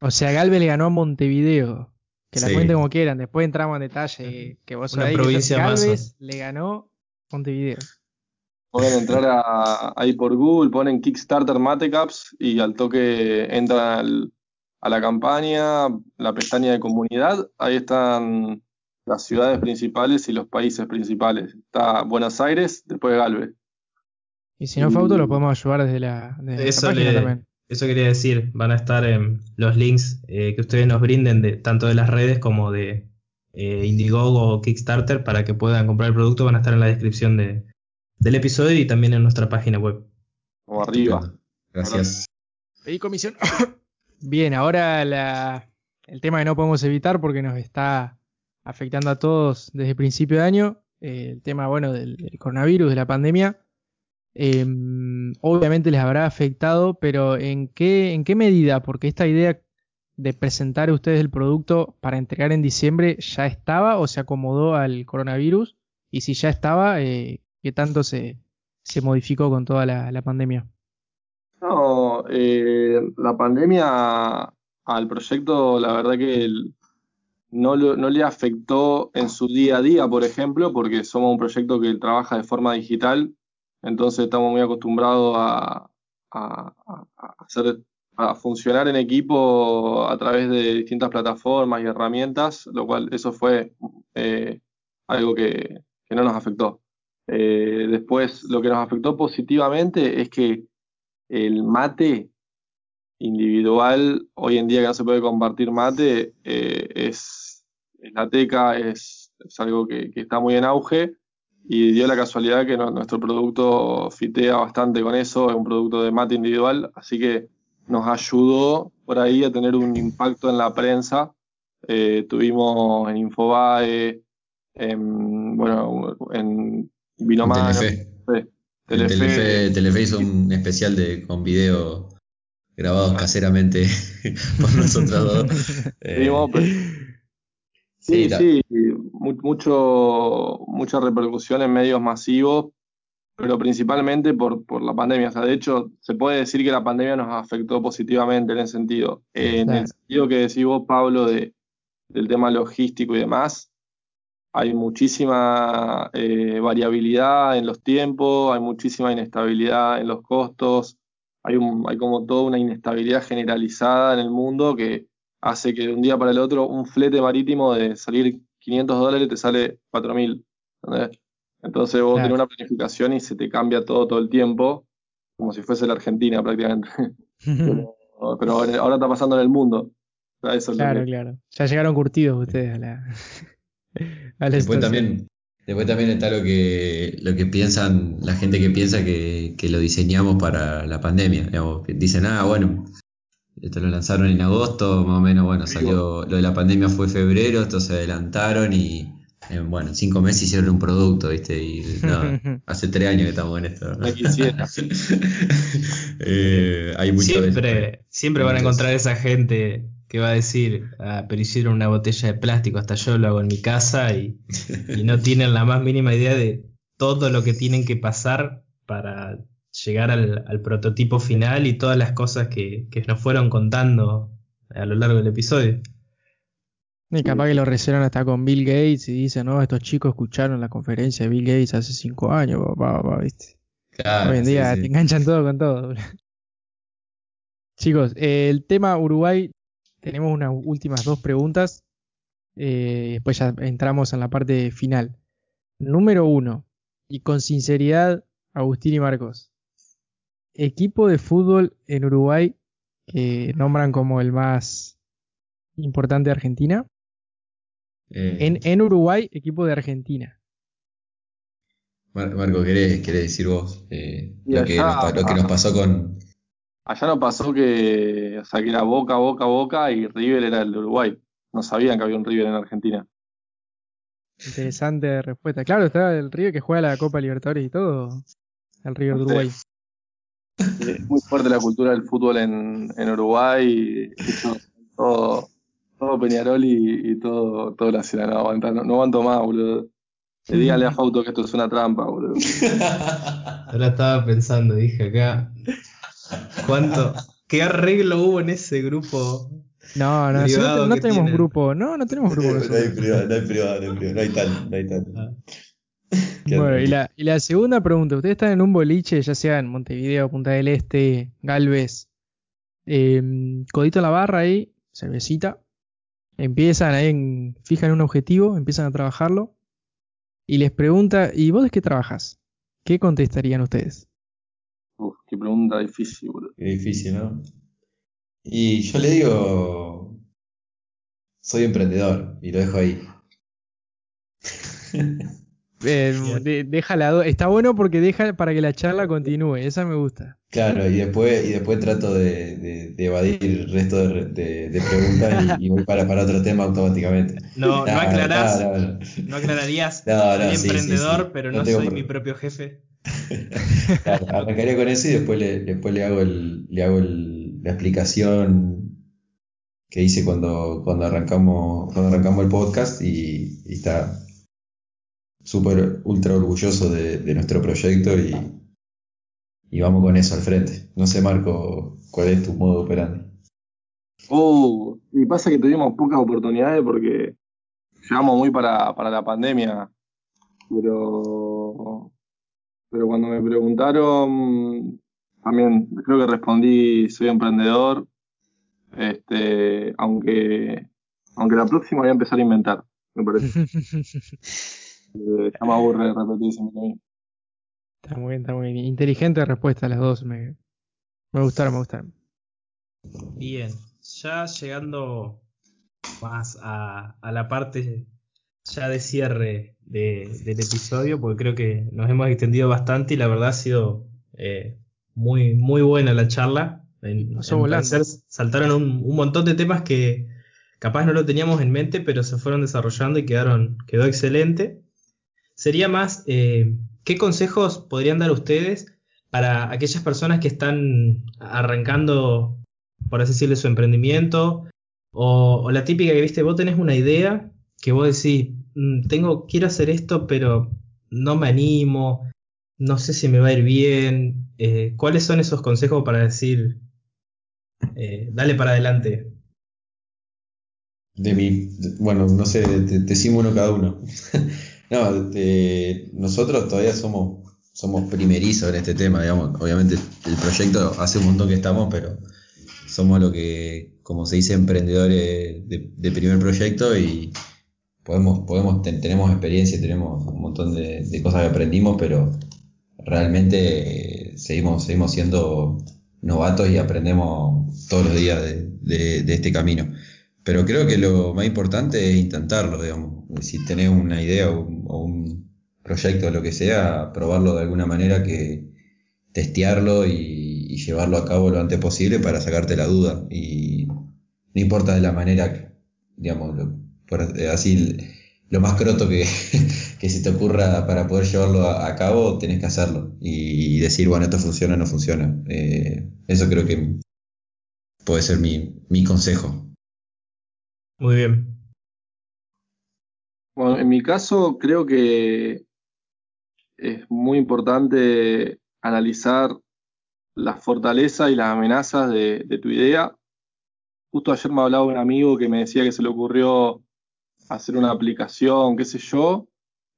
O sea, Galvez le ganó a Montevideo. Que la cuente como quieran, después entramos en detalle. Que vos Una provincia Galvez le ganó Montevideo. Pueden entrar ahí por Google, ponen Kickstarter Matecaps y al toque entran a la campaña, la pestaña de comunidad, ahí están las ciudades principales y los países principales. Está Buenos Aires, después Galvez. Y si no, Fauto, lo podemos ayudar desde la, eso página también. Eso quería decir, van a estar en los links eh, que ustedes nos brinden de tanto de las redes como de eh, Indiegogo o Kickstarter para que puedan comprar el producto, van a estar en la descripción de, del episodio y también en nuestra página web. O arriba. Gracias. Pedí comisión. <coughs> Bien, ahora el tema que no podemos evitar porque nos está afectando a todos desde el principio de año, eh, el tema bueno del, coronavirus, de la pandemia. Em, obviamente les habrá afectado, pero ¿en qué, ¿en qué medida? Porque esta idea de presentar a ustedes el producto para entregar en diciembre ya estaba o se acomodó al coronavirus? Y si ya estaba, eh, ¿qué tanto se, se modificó con toda la, pandemia? No, eh, la pandemia al proyecto, la verdad que no, no, le afectó en su día a día, por ejemplo, porque somos un proyecto que trabaja de forma digital, entonces estamos muy acostumbrados a, a, hacer, a funcionar en equipo a través de distintas plataformas y herramientas, lo cual eso fue eh, algo que, que no nos afectó. Eh, después, lo que nos afectó positivamente es que el mate individual, hoy en día que no se puede compartir mate, eh, es, la teca es, algo que, está muy en auge y dio la casualidad que nuestro producto fitea bastante con eso, es un producto de mate individual, así que nos ayudó por ahí a tener un impacto en la prensa. Eh, tuvimos en Infobae, en, bueno, en Vino Telefe. Telefe. Telefe. hizo un especial de, con video grabados caseramente <laughs> por nosotros dos. <laughs> Eh, sí, sí, mucho, mucha repercusión en medios masivos, pero principalmente por, por la pandemia. O sea, de hecho, se puede decir que la pandemia nos afectó positivamente en ese sentido. en el sentido que decís vos, Pablo, de, del tema logístico y demás, hay muchísima eh, variabilidad en los tiempos, hay muchísima inestabilidad en los costos, hay, un, hay como toda una inestabilidad generalizada en el mundo que hace que de un día para el otro un flete marítimo de salir 500 dólares te sale 4000. Entonces vos tenés una planificación y se te cambia todo todo el tiempo, como si fuese la Argentina prácticamente. <laughs> pero, ahora está pasando en el mundo. claro, claro. Ya llegaron curtidos ustedes a la <laughs> después también, después también está lo que, lo que piensan, la gente que piensa que, lo diseñamos para la pandemia. dicen, ah, bueno, esto lo lanzaron en agosto, más o menos, bueno, salió, lo de la pandemia fue febrero, esto se adelantaron y bueno, en cinco meses hicieron un producto, ¿viste? Y <laughs> hace tres años que estamos en esto. <laughs> eh, hay mucho siempre, siempre van a encontrar esa gente que va a decir, ah, pero hicieron una botella de plástico, hasta yo lo hago en mi casa y, no <laughs> tienen la más mínima idea de todo lo que tienen que pasar para llegar al, prototipo final y todas las cosas que, nos fueron contando a lo largo del episodio. Y capaz que lo recibieron hasta con Bill Gates y dicen, no, estos chicos escucharon la conferencia de Bill Gates hace cinco años, ¿viste? Hoy en día te enganchan todo con todo. Chicos, el tema Uruguay tenemos unas últimas dos preguntas. Eh, después ya entramos en la parte final. Número uno, y con sinceridad, Agustín y Marcos. Equipo de fútbol en Uruguay que nombran como el más importante de Argentina. Eh. En, Uruguay, equipo de Argentina. Marco, ¿querés, decir vos eh, lo, que lo, que nos, pasó con, Allá no pasó que, o sea, que era Boca, Boca, Boca y River era el de Uruguay. No sabían que había un River en Argentina. Interesante respuesta. Claro, está el River que juega la Copa Libertadores y todo. El River de Uruguay. Es muy fuerte la cultura del fútbol en, en Uruguay. todo, todo Peñarol y, todo, todo la ciudad. No, aguanta, no, aguanto más, boludo. Dígale a Fauto que esto es una trampa, boludo. <laughs> Ahora estaba pensando, dije acá. ¿Cuánto? ¿Qué arreglo hubo en ese grupo? No, no, no, no tenemos grupo. No, no tenemos grupo. No, hay privado, no hay privado, no hay privado, no hay tal, no hay tal. Ah. Bueno, y la, y la segunda pregunta, ustedes están en un boliche, ya sea en Montevideo, Punta del Este, Galvez, em, codito en la barra ahí, cervecita, empiezan ahí, en, fijan un objetivo, empiezan a trabajarlo, y les pregunta, ¿y vos de qué trabajas? ¿Qué contestarían ustedes? Uf, qué pregunta difícil, boludo. Qué difícil, ¿no? Y yo le digo, soy emprendedor, y lo dejo ahí. <laughs> Eh, déjala, está bueno porque deja para que la charla continúe, esa me gusta. Claro, y después, y después trato de, evadir el resto de, preguntas y, voy para, para otro tema automáticamente. No, no aclarás, no, aclararías, soy emprendedor, pero no, soy mi propio jefe. <laughs> arrancaría con eso y después le, hago la explicación que hice cuando, arrancamos, el podcast y está, súper ultra orgulloso de, nuestro proyecto y, vamos con eso al frente. No sé, Marco, cuál es tu modo operando. Uh, y pasa que tuvimos pocas oportunidades porque llegamos muy para la pandemia, pero, pero cuando me preguntaron, también creo que respondí, soy emprendedor, este, aunque, aunque la próxima voy a empezar a inventar, me parece. <laughs> Eh, ya me aburre repetir Está muy bien, está muy bien. Inteligente respuesta las dos, me, me gustaron, me gustaron. Bien, ya llegando más a, a la parte ya de cierre de, del episodio, porque creo que nos hemos extendido bastante y la verdad ha sido eh, muy, muy buena la charla. En, saltaron un, un, montón de temas que capaz no lo teníamos en mente, pero se fueron desarrollando y quedaron, quedó excelente sería más, eh, ¿qué consejos podrían dar ustedes para aquellas personas que están arrancando, por así decirlo, su emprendimiento? O, la típica que, viste, vos tenés una idea que vos decís, mm, tengo, quiero hacer esto, pero no me animo, no sé si me va a ir bien. Eh, ¿Cuáles son esos consejos para decir, eh, dale para adelante? De mi, bueno, no sé, decimos uno cada uno. <laughs> No, nosotros todavía somos, somos primerizos en este tema, digamos. Obviamente el proyecto hace un montón que estamos, pero somos lo que, como se dice, emprendedores de, primer proyecto y podemos, podemos tenemos experiencia, tenemos un montón de, cosas que aprendimos, pero realmente eh, seguimos, seguimos siendo novatos y aprendemos todos los días de, este camino. Pero creo que lo más importante es intentarlo, digamos. Si tenés una idea o, un proyecto o lo que sea, probarlo de alguna manera que testearlo y, llevarlo a cabo lo antes posible para sacarte la duda. Y no importa de la manera, digamos, así lo más croto que, <laughs> que se te ocurra para poder llevarlo a, cabo, tenés que hacerlo. Y, decir, bueno, esto funciona o no funciona. Eh, eso creo que puede ser mi, mi consejo. Muy bien. Bueno, en mi caso creo que es muy importante analizar las fortalezas y las amenazas de, tu idea. Justo ayer me hablaba un amigo que me decía que se le ocurrió hacer una aplicación, qué sé yo,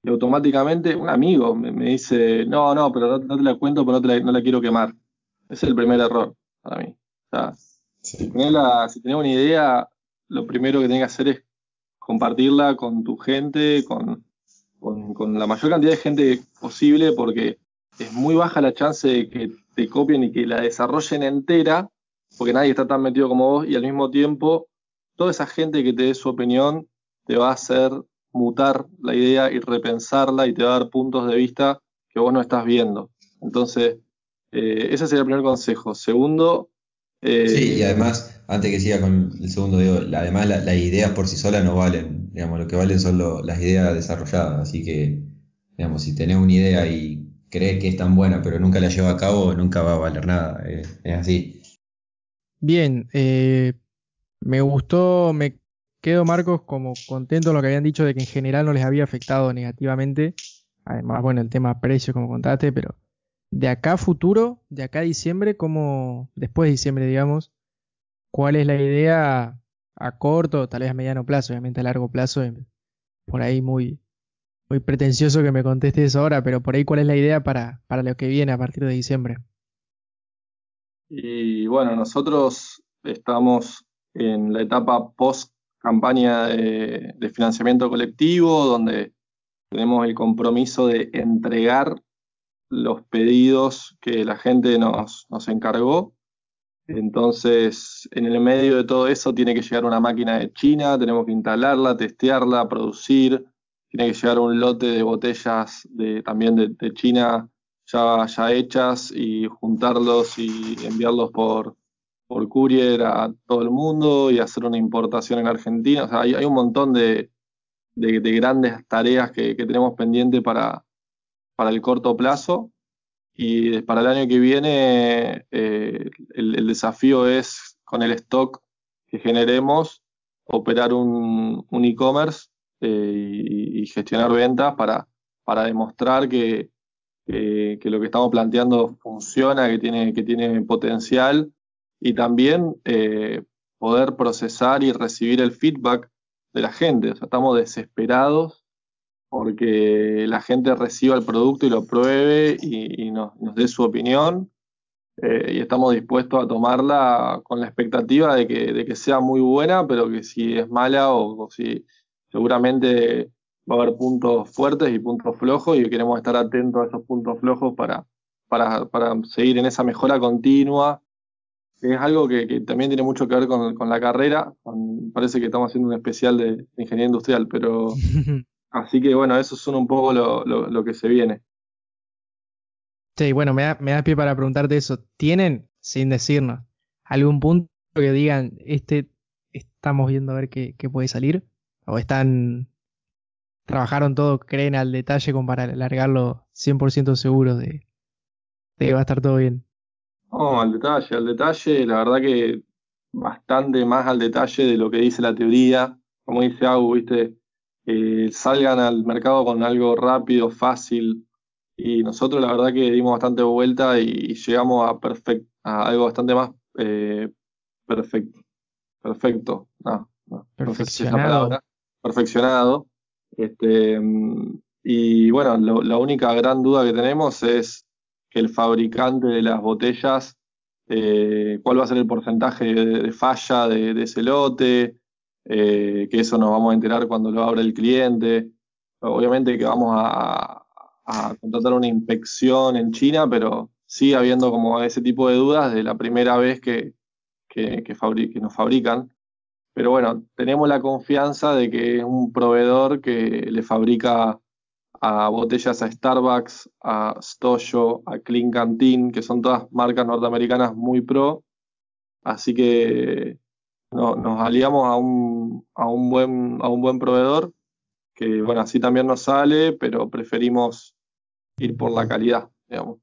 y automáticamente un amigo me, dice, no, no, pero no, te la cuento, pero no, la, quiero quemar. Ese es el primer error para mí. O sea, si, si tenés una idea, lo primero que tenés que hacer es compartirla con tu gente, con, con, la mayor cantidad de gente posible, porque es muy baja la chance de que te copien y que la desarrollen entera, porque nadie está tan metido como vos, y al mismo tiempo, toda esa gente que te dé su opinión te va a hacer mutar la idea y repensarla y te va a dar puntos de vista que vos no estás viendo. Entonces, eh, ese sería el primer consejo. Segundo... Eh, sí, y además antes que siga con el segundo, digo, además las ideas por sí solas no valen, digamos, lo que valen son las ideas desarrolladas, así que, digamos, si tenés una idea y cree que es tan buena, pero nunca la lleva a cabo, nunca va a valer nada. eh, es así. Bien, eh, me gustó, me quedo Marcos como contento con lo que habían dicho de que en general no les había afectado negativamente. Además, bueno, el tema precio como contaste, pero de acá a futuro, de acá a diciembre, como después de diciembre, digamos, ¿cuál es la idea a corto, tal vez a mediano plazo, obviamente a largo plazo? eh, Por ahí muy, muy pretencioso que me conteste eso ahora, pero por ahí cuál es la idea para, para lo que viene a partir de diciembre. Y bueno, nosotros estamos en la etapa post campaña de, financiamiento colectivo, donde tenemos el compromiso de entregar los pedidos que la gente nos, encargó. Entonces, en el medio de todo eso tiene que llegar una máquina de China, tenemos que instalarla, testearla, producir, tiene que llegar un lote de botellas también de, China ya hechas y juntarlos y enviarlos por, por courier a todo el mundo y hacer una importación en Argentina. O sea, hay, un montón de, de, de grandes tareas que, tenemos pendiente para, para el corto plazo. Y para el año que viene, eh, el, desafío es con el stock que generemos, operar un, e-commerce eh, y, y, gestionar ventas para, para demostrar que, que, que, lo que estamos planteando funciona, que tiene, que tiene potencial y también eh, poder procesar y recibir el feedback de la gente. Estamos desesperados porque la gente reciba el producto y lo pruebe y, nos, nos, dé su opinión. Eh, y estamos dispuestos a tomarla con la expectativa de que, de que, sea muy buena, pero que si es mala o, o, si seguramente va a haber puntos fuertes y puntos flojos y queremos estar atentos a esos puntos flojos para, para, para seguir en esa mejora continua. Es algo que, que también tiene mucho que ver con, con la carrera. Con, parece que estamos haciendo un especial de, de ingeniería industrial, pero <laughs> Así que bueno, eso son un poco lo, lo, lo que se viene. Sí, bueno, me da, me da pie para preguntarte eso. ¿Tienen, sin decirnos, algún punto que digan, este estamos viendo a ver qué, qué puede salir? ¿O están, trabajaron todo, creen al detalle como para alargarlo 100% seguros de, de que va a estar todo bien? No, al detalle, al detalle, la verdad que bastante más al detalle de lo que dice la teoría. Como dice Agu, viste, eh, salgan al mercado con algo rápido, fácil. Y nosotros la verdad que dimos bastante vuelta y, y llegamos a, perfect, a algo bastante más eh, perfecto. Perfecto. No, no, Perfeccionado. No Perfeccionado. Este, y bueno, lo, la única gran duda que tenemos es que el fabricante de las botellas, eh, cuál va a ser el porcentaje de, falla de, de ese lote, eh, que eso nos vamos a enterar cuando lo abra el cliente. Obviamente que vamos a, contratar una inspección en China, pero sigue habiendo como ese tipo de dudas de la primera vez que, que, que nos fabrican. Pero bueno, tenemos la confianza de que es un proveedor que le fabrica a botellas a Starbucks, a Stojo, a Clean Canteen, que son todas marcas norteamericanas muy pro. Así que no, nos aliamos a un, a, un buen, a un buen proveedor, que bueno, así también nos sale, pero preferimos ir por la calidad, digamos.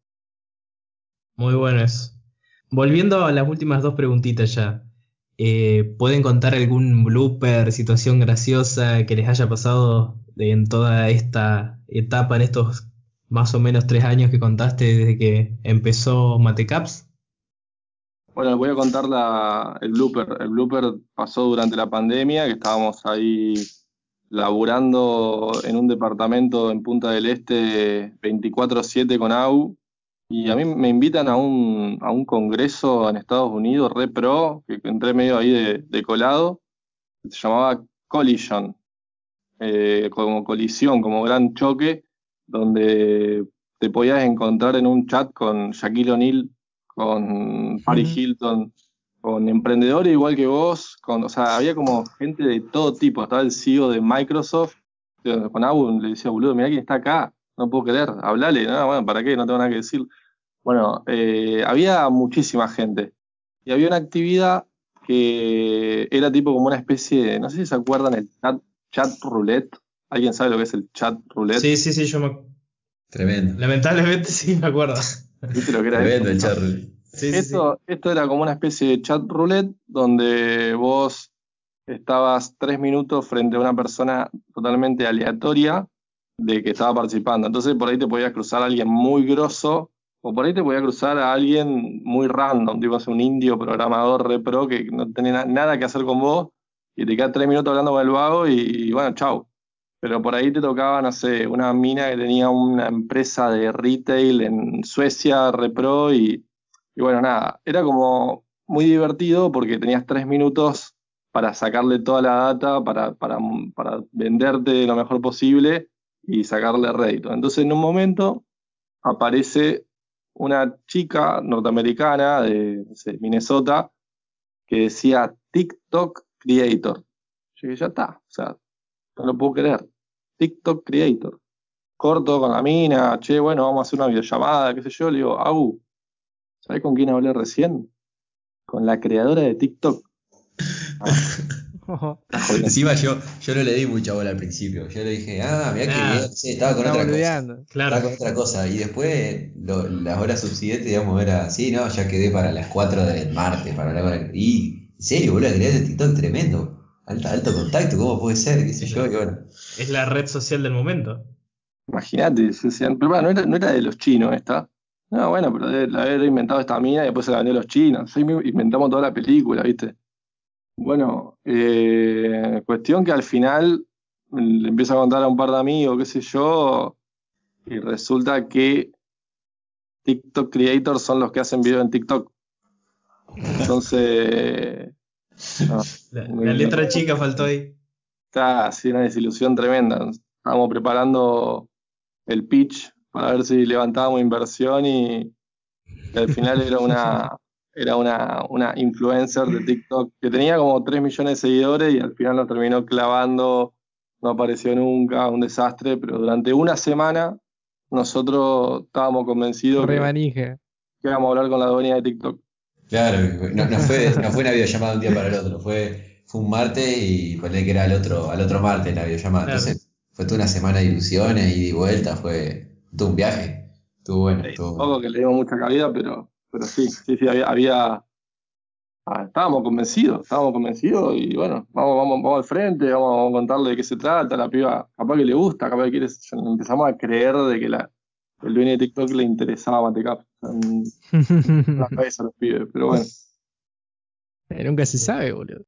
Muy bueno eso. Volviendo a las últimas dos preguntitas ya. Eh, ¿Pueden contar algún blooper, situación graciosa que les haya pasado en toda esta etapa, en estos más o menos tres años que contaste desde que empezó Matecaps? Bueno, les voy a contar el blooper. El blooper pasó durante la pandemia, que estábamos ahí laburando en un departamento en Punta del Este 24-7 con AU. Y a mí me invitan a un, a un congreso en Estados Unidos, re pro, que entré medio ahí de colado. Se llamaba Collision, eh, como colisión, como gran choque, donde te podías encontrar en un chat con Shaquille O'Neal con Paris Hilton, con emprendedores igual que vos, con, o sea, había como gente de todo tipo, estaba el CEO de Microsoft, con Abu le decía, boludo, mira quién está acá, no puedo creer, hablale, no, bueno, ¿para qué? No tengo nada que decir. Bueno, eh, había muchísima gente y había una actividad que era tipo como una especie de, no sé si se acuerdan, el chat, chat roulette. ¿Alguien sabe lo que es el chat roulette? Sí, sí, sí, yo me, Tremendo. Lamentablemente sí me acuerdo. ¿Viste lo que era Tremendo eso? el chat roulette. Sí, sí, sí. esto, esto era como una especie de chat roulette donde vos estabas tres minutos frente a una persona totalmente aleatoria de que estaba participando. Entonces por ahí te podías cruzar a alguien muy grosso o por ahí te podías cruzar a alguien muy random, tipo un indio programador repro que no tenía na- nada que hacer con vos y te quedas tres minutos hablando con el vago y, bueno, chau. Pero por ahí te tocaba, no sé, una mina que tenía una empresa de retail en Suecia, repro y y bueno, nada, era como muy divertido porque tenías tres minutos para sacarle toda la data, para, para, para venderte lo mejor posible y sacarle rédito. Entonces en un momento aparece una chica norteamericana de Minnesota que decía TikTok Creator. Yo dije, ya está, o sea, no lo puedo creer. TikTok Creator. Corto con la mina, che, bueno, vamos a hacer una videollamada, qué sé yo, le digo, Au, ¿sabes con quién hablé recién? Con la creadora de TikTok. <laughs> Ah. Encima yo, yo no le di mucha bola al principio. Yo le dije, ah, mirá Ah, que bien, sí, estaba con otra cosa. boludeando. Claro. Estaba con otra cosa. Y después lo- las horas subsiguientes, digamos, era, sí, no, ya quedé para las 4 del martes, para hablar con el- Y, en serio, boludo, crear de TikTok tremendo. Alto, alto contacto, ¿cómo puede ser? ¿Qué sé yo? Y bueno. Es la red social del momento. Imagínate, se decían, pero bueno, no era, no era de los chinos esta. No, bueno, pero de, la haber inventado esta mina y después se la vendió a los chinos. Ahí mismo inventamos toda la película, ¿viste? Bueno, eh, cuestión que al final le empiezo a contar a un par de amigos, qué sé yo, y resulta que TikTok creators son los que hacen video en TikTok. Entonces, <laughs> no, La, Muy la bien. letra chica faltó ahí. Está así una desilusión tremenda. Estábamos preparando el pitch para ver si levantábamos inversión y, y al final era una <laughs> era una, una influencer de TikTok que tenía como 3 millones de seguidores y al final lo terminó clavando, no apareció nunca, un desastre, pero durante una semana nosotros estábamos convencidos que, que íbamos a hablar con la dueña de TikTok. Claro, no, no fue, no fue una videollamada de un día para el otro, fue, fue un martes y ponle que era al otro, al otro martes la videollamada. Claro. Entonces, fue toda una semana de ilusiones, y vuelta, fue todo un viaje. Estuvo bueno, estuvo bueno. Tampoco que le dimos mucha cabida, pero, pero sí, sí, sí, había, había- ah, estábamos convencidos, estábamos convencidos y bueno, vamos, vamos, vamos al frente, vamos, vamos a contarle de qué se trata, la piba, capaz que le gusta, capaz que quiere, empezamos a creer de que la, el dueño de TikTok le interesaba Matecap, en <laughs> la cabeza a los pibes, pero bueno. Eh, Nunca se sabe, boludo.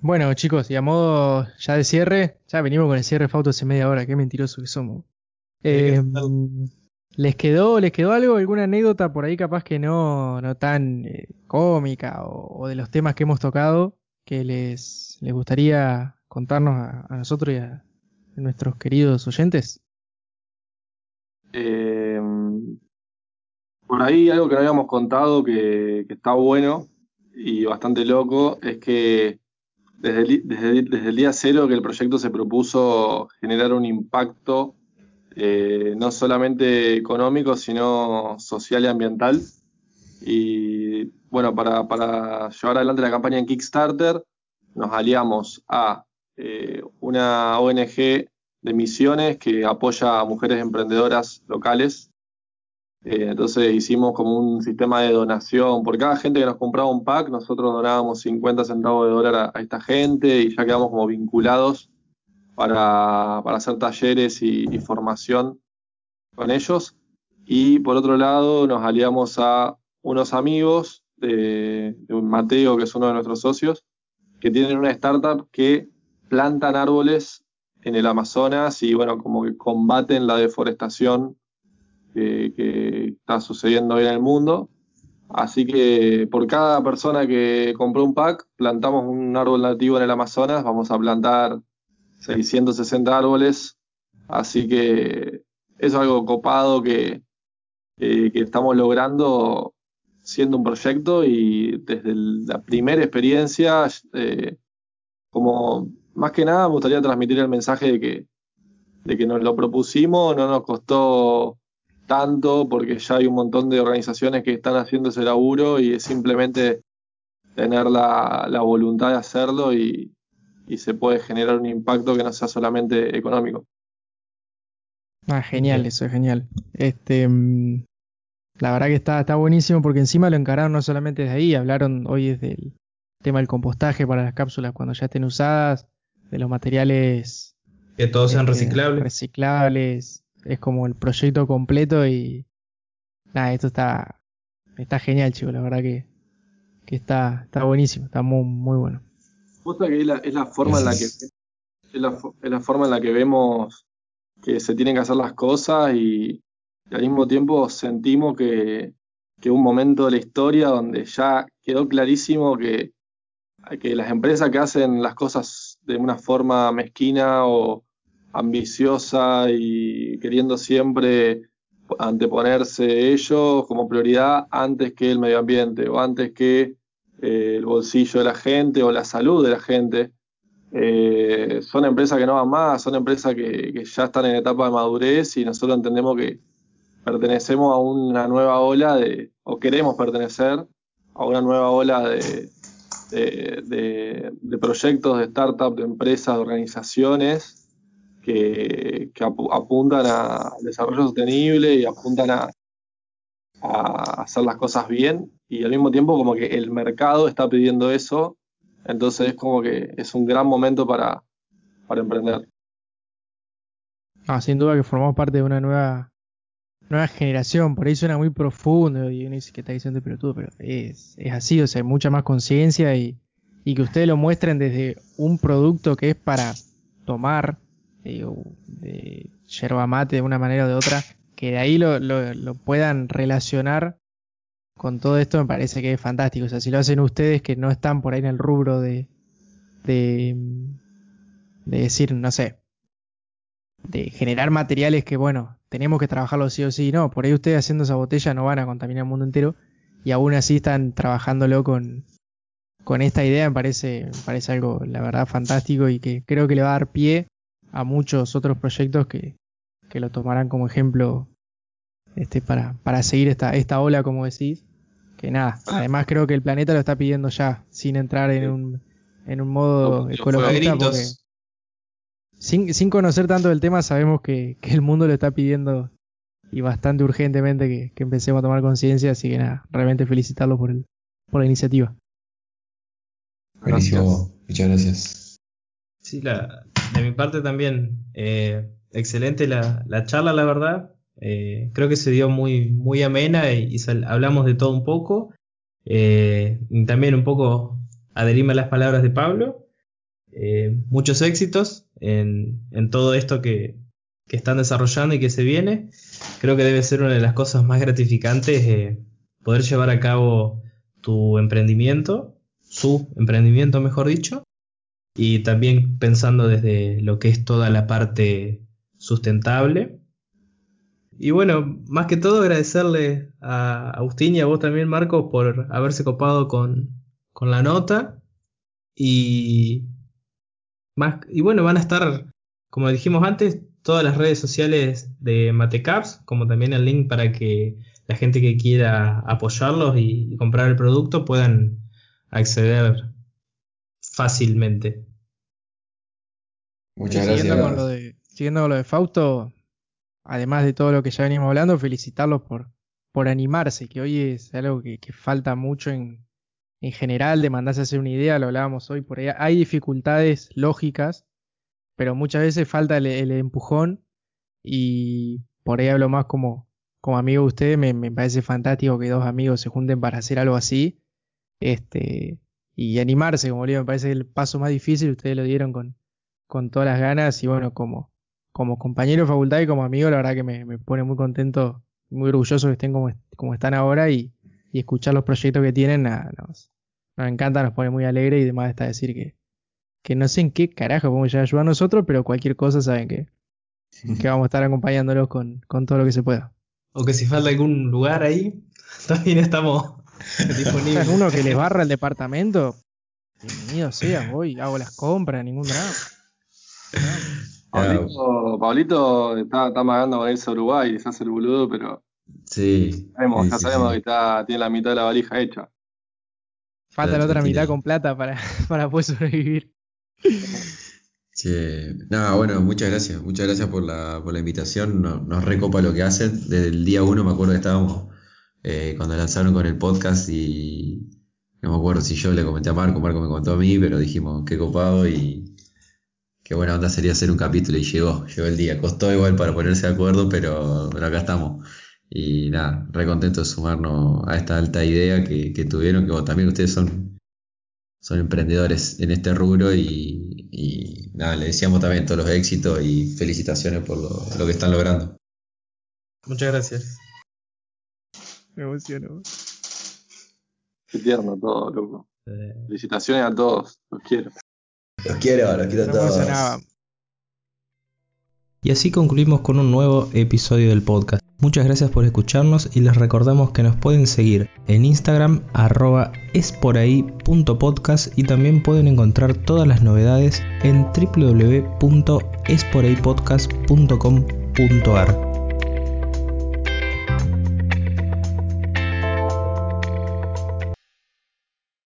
Bueno, chicos, y a modo ya de cierre, ya venimos con el cierre Fauto hace media hora, qué mentiroso que somos. Eh, ¿Les quedó, les quedó algo, alguna anécdota por ahí capaz que no, no tan eh, cómica o, o de los temas que hemos tocado que les, les gustaría contarnos a, a nosotros y a, a nuestros queridos oyentes? Eh, por ahí algo que no habíamos contado que, está bueno y bastante loco es que desde el día cero que el proyecto se propuso generar un impacto eh, no solamente económico, sino social y ambiental. Y bueno, para, para llevar adelante la campaña en Kickstarter, nos aliamos a eh, una ONG de misiones que apoya a mujeres emprendedoras locales. Eh, entonces hicimos como un sistema de donación. Por cada gente que nos compraba un pack, nosotros donábamos 50 centavos de dólar a, esta gente y ya quedamos como vinculados para, para hacer talleres y, formación con ellos. Y por otro lado, nos aliamos a unos amigos de, de Mateo, que es uno de nuestros socios, que tienen una startup que plantan árboles en el Amazonas y bueno, como que combaten la deforestación que, está sucediendo hoy en el mundo. Así que por cada persona que compró un pack, plantamos un árbol nativo en el Amazonas, vamos a plantar 660 árboles. Así que es algo copado que, que- que estamos logrando siendo un proyecto y desde la primera experiencia, eh, como más que nada me gustaría transmitir el mensaje de que, de que nos lo propusimos, no nos costó tanto porque ya hay un montón de organizaciones que están haciendo ese laburo y es simplemente tener la, la voluntad de hacerlo y, y se puede generar un impacto que no sea solamente económico. Ah, genial, eso es genial. Este, mm, la verdad que está, está buenísimo porque encima lo encararon no solamente desde ahí, hablaron hoy desde el tema del compostaje para las cápsulas cuando ya estén usadas, de los materiales Que todos sean este, reciclables. reciclables, es como el proyecto completo y nada, esto está, está genial, chicos, la verdad que, que está, está buenísimo, está muy, muy bueno. Que es la, es la forma en la que es la, fo- es la forma en la que vemos que se tienen que hacer las cosas y, y al mismo tiempo sentimos que, que un momento de la historia donde ya quedó clarísimo que, que las empresas que hacen las cosas de una forma mezquina o ambiciosa y queriendo siempre anteponerse ellos como prioridad antes que el medio ambiente o antes que eh, el bolsillo de la gente o la salud de la gente. Eh, son empresas que no van más, son empresas que, ya están en etapa de madurez y nosotros entendemos que pertenecemos a una nueva ola de, o queremos pertenecer a una nueva ola de, de- de proyectos, de startups, de empresas, de organizaciones que, que apu- apuntan al desarrollo sostenible y apuntan a, hacer las cosas bien y al mismo tiempo como que el mercado está pidiendo eso, entonces es como que es un gran momento para, para emprender. No, sin duda que formamos parte de una nueva nueva generación, por ahí suena muy profundo y uno dice que está diciendo pelotudo, pero es, es así, o sea, hay mucha más conciencia y, y que ustedes lo muestren desde un producto que es para tomar de yerba mate de una manera o de otra, que de ahí lo, lo, lo puedan relacionar con todo esto me parece que es fantástico, o sea, si lo hacen ustedes que no están por ahí en el rubro de, de, de decir, no sé, de generar materiales que, bueno, tenemos que trabajarlo sí o sí. No, por ahí ustedes haciendo esa botella no van a contaminar el mundo entero y aún así están trabajándolo con, con esta idea. Me parece, me parece algo, la verdad, fantástico y que creo que le va a dar pie a muchos otros proyectos que, que lo tomarán como ejemplo este, para, para seguir esta, esta ola, como decís. Que nada, además creo que el planeta lo está pidiendo ya, sin entrar en un, en un modo ecologista. Porque, sin, sin conocer tanto del tema, sabemos que, que el mundo lo está pidiendo y bastante urgentemente que, que empecemos a tomar conciencia. Así que nada, realmente felicitarlo por, el, por la iniciativa. Buenísimo, muchas gracias. Sí, la, de mi parte también. eh, excelente la, la charla, la verdad. Eh, creo que se dio muy, muy amena y, sal- hablamos de todo un poco. Eh, también un poco adherirme a las palabras de Pablo. Eh, muchos éxitos en, en todo esto que, que están desarrollando y que se viene. Creo que debe ser una de las cosas más gratificantes eh, poder llevar a cabo tu emprendimiento, su emprendimiento mejor dicho, y también pensando desde lo que es toda la parte sustentable. Y bueno, más que todo agradecerle a Agustín y a vos también, Marcos, por haberse copado con, con la nota. Y, más, y bueno, van a estar, como dijimos antes, todas las redes sociales de Matecaps, como también el link para que la gente que quiera apoyarlos y, y comprar el producto puedan acceder fácilmente. Muchas Y siguiendo gracias. con lo de, siguiendo con lo de Fausto, además de todo lo que ya venimos hablando, felicitarlos por, por animarse, que hoy es algo que, que falta mucho en, en general, de mandarse a hacer una idea, lo hablábamos hoy por ahí. Hay dificultades lógicas, pero muchas veces falta el, el empujón y por ahí hablo más como, como amigo de ustedes, me, me parece fantástico que dos amigos se junten para hacer algo así. Este, y animarse, como le digo, me parece el paso más difícil, ustedes lo dieron con, con todas las ganas y bueno, como, como compañero de facultad y como amigo, la verdad que me, me pone muy contento, muy orgulloso que estén como, como están ahora y, y escuchar los proyectos que tienen, nada, nos, nos encanta, nos pone muy alegre y demás está decir que, que no sé en qué carajo podemos llegar a ayudar a nosotros, pero cualquier cosa saben que, <laughs> que vamos a estar acompañándolos con, con todo lo que se pueda. O que si falta algún lugar ahí, <laughs> también estamos <laughs> disponibles. Uno que les barra el departamento, bienvenido sea, voy, hago las compras, ningún drama. Pablito, Pablito está, está amagando con irse a Uruguay y se hace el boludo, pero Sí. sabemos, sí, ya sabemos sí. que está, tiene la mitad de la valija hecha. Falta la otra mitad con plata para, <laughs> para poder sobrevivir. Sí, nada, bueno, muchas gracias, muchas gracias por la, por la invitación, nos, nos recopa lo que hacen, desde el día uno me acuerdo que estábamos eh, cuando lanzaron con el podcast y no me acuerdo si yo le comenté a Marco, Marco me contó a mí, pero dijimos qué copado y qué buena onda sería hacer un capítulo y llegó, llegó el día, costó igual para ponerse de acuerdo, pero, pero acá estamos. Y nada, re contento de sumarnos a esta alta idea que, que tuvieron, que bueno, también ustedes son, son emprendedores en este rubro y, y nada, le deseamos también todos los éxitos y felicitaciones por lo, lo que están logrando. Muchas gracias. Me emociono. Qué tierno todo, loco. Felicitaciones a todos, los quiero. Los quiero, los quiero a todos. Y así concluimos con un nuevo episodio del podcast. Muchas gracias por escucharnos y les recordamos que nos pueden seguir en Instagram arroba esporahí.podcast y también pueden encontrar todas las novedades en www.esporahipodcast.com.ar.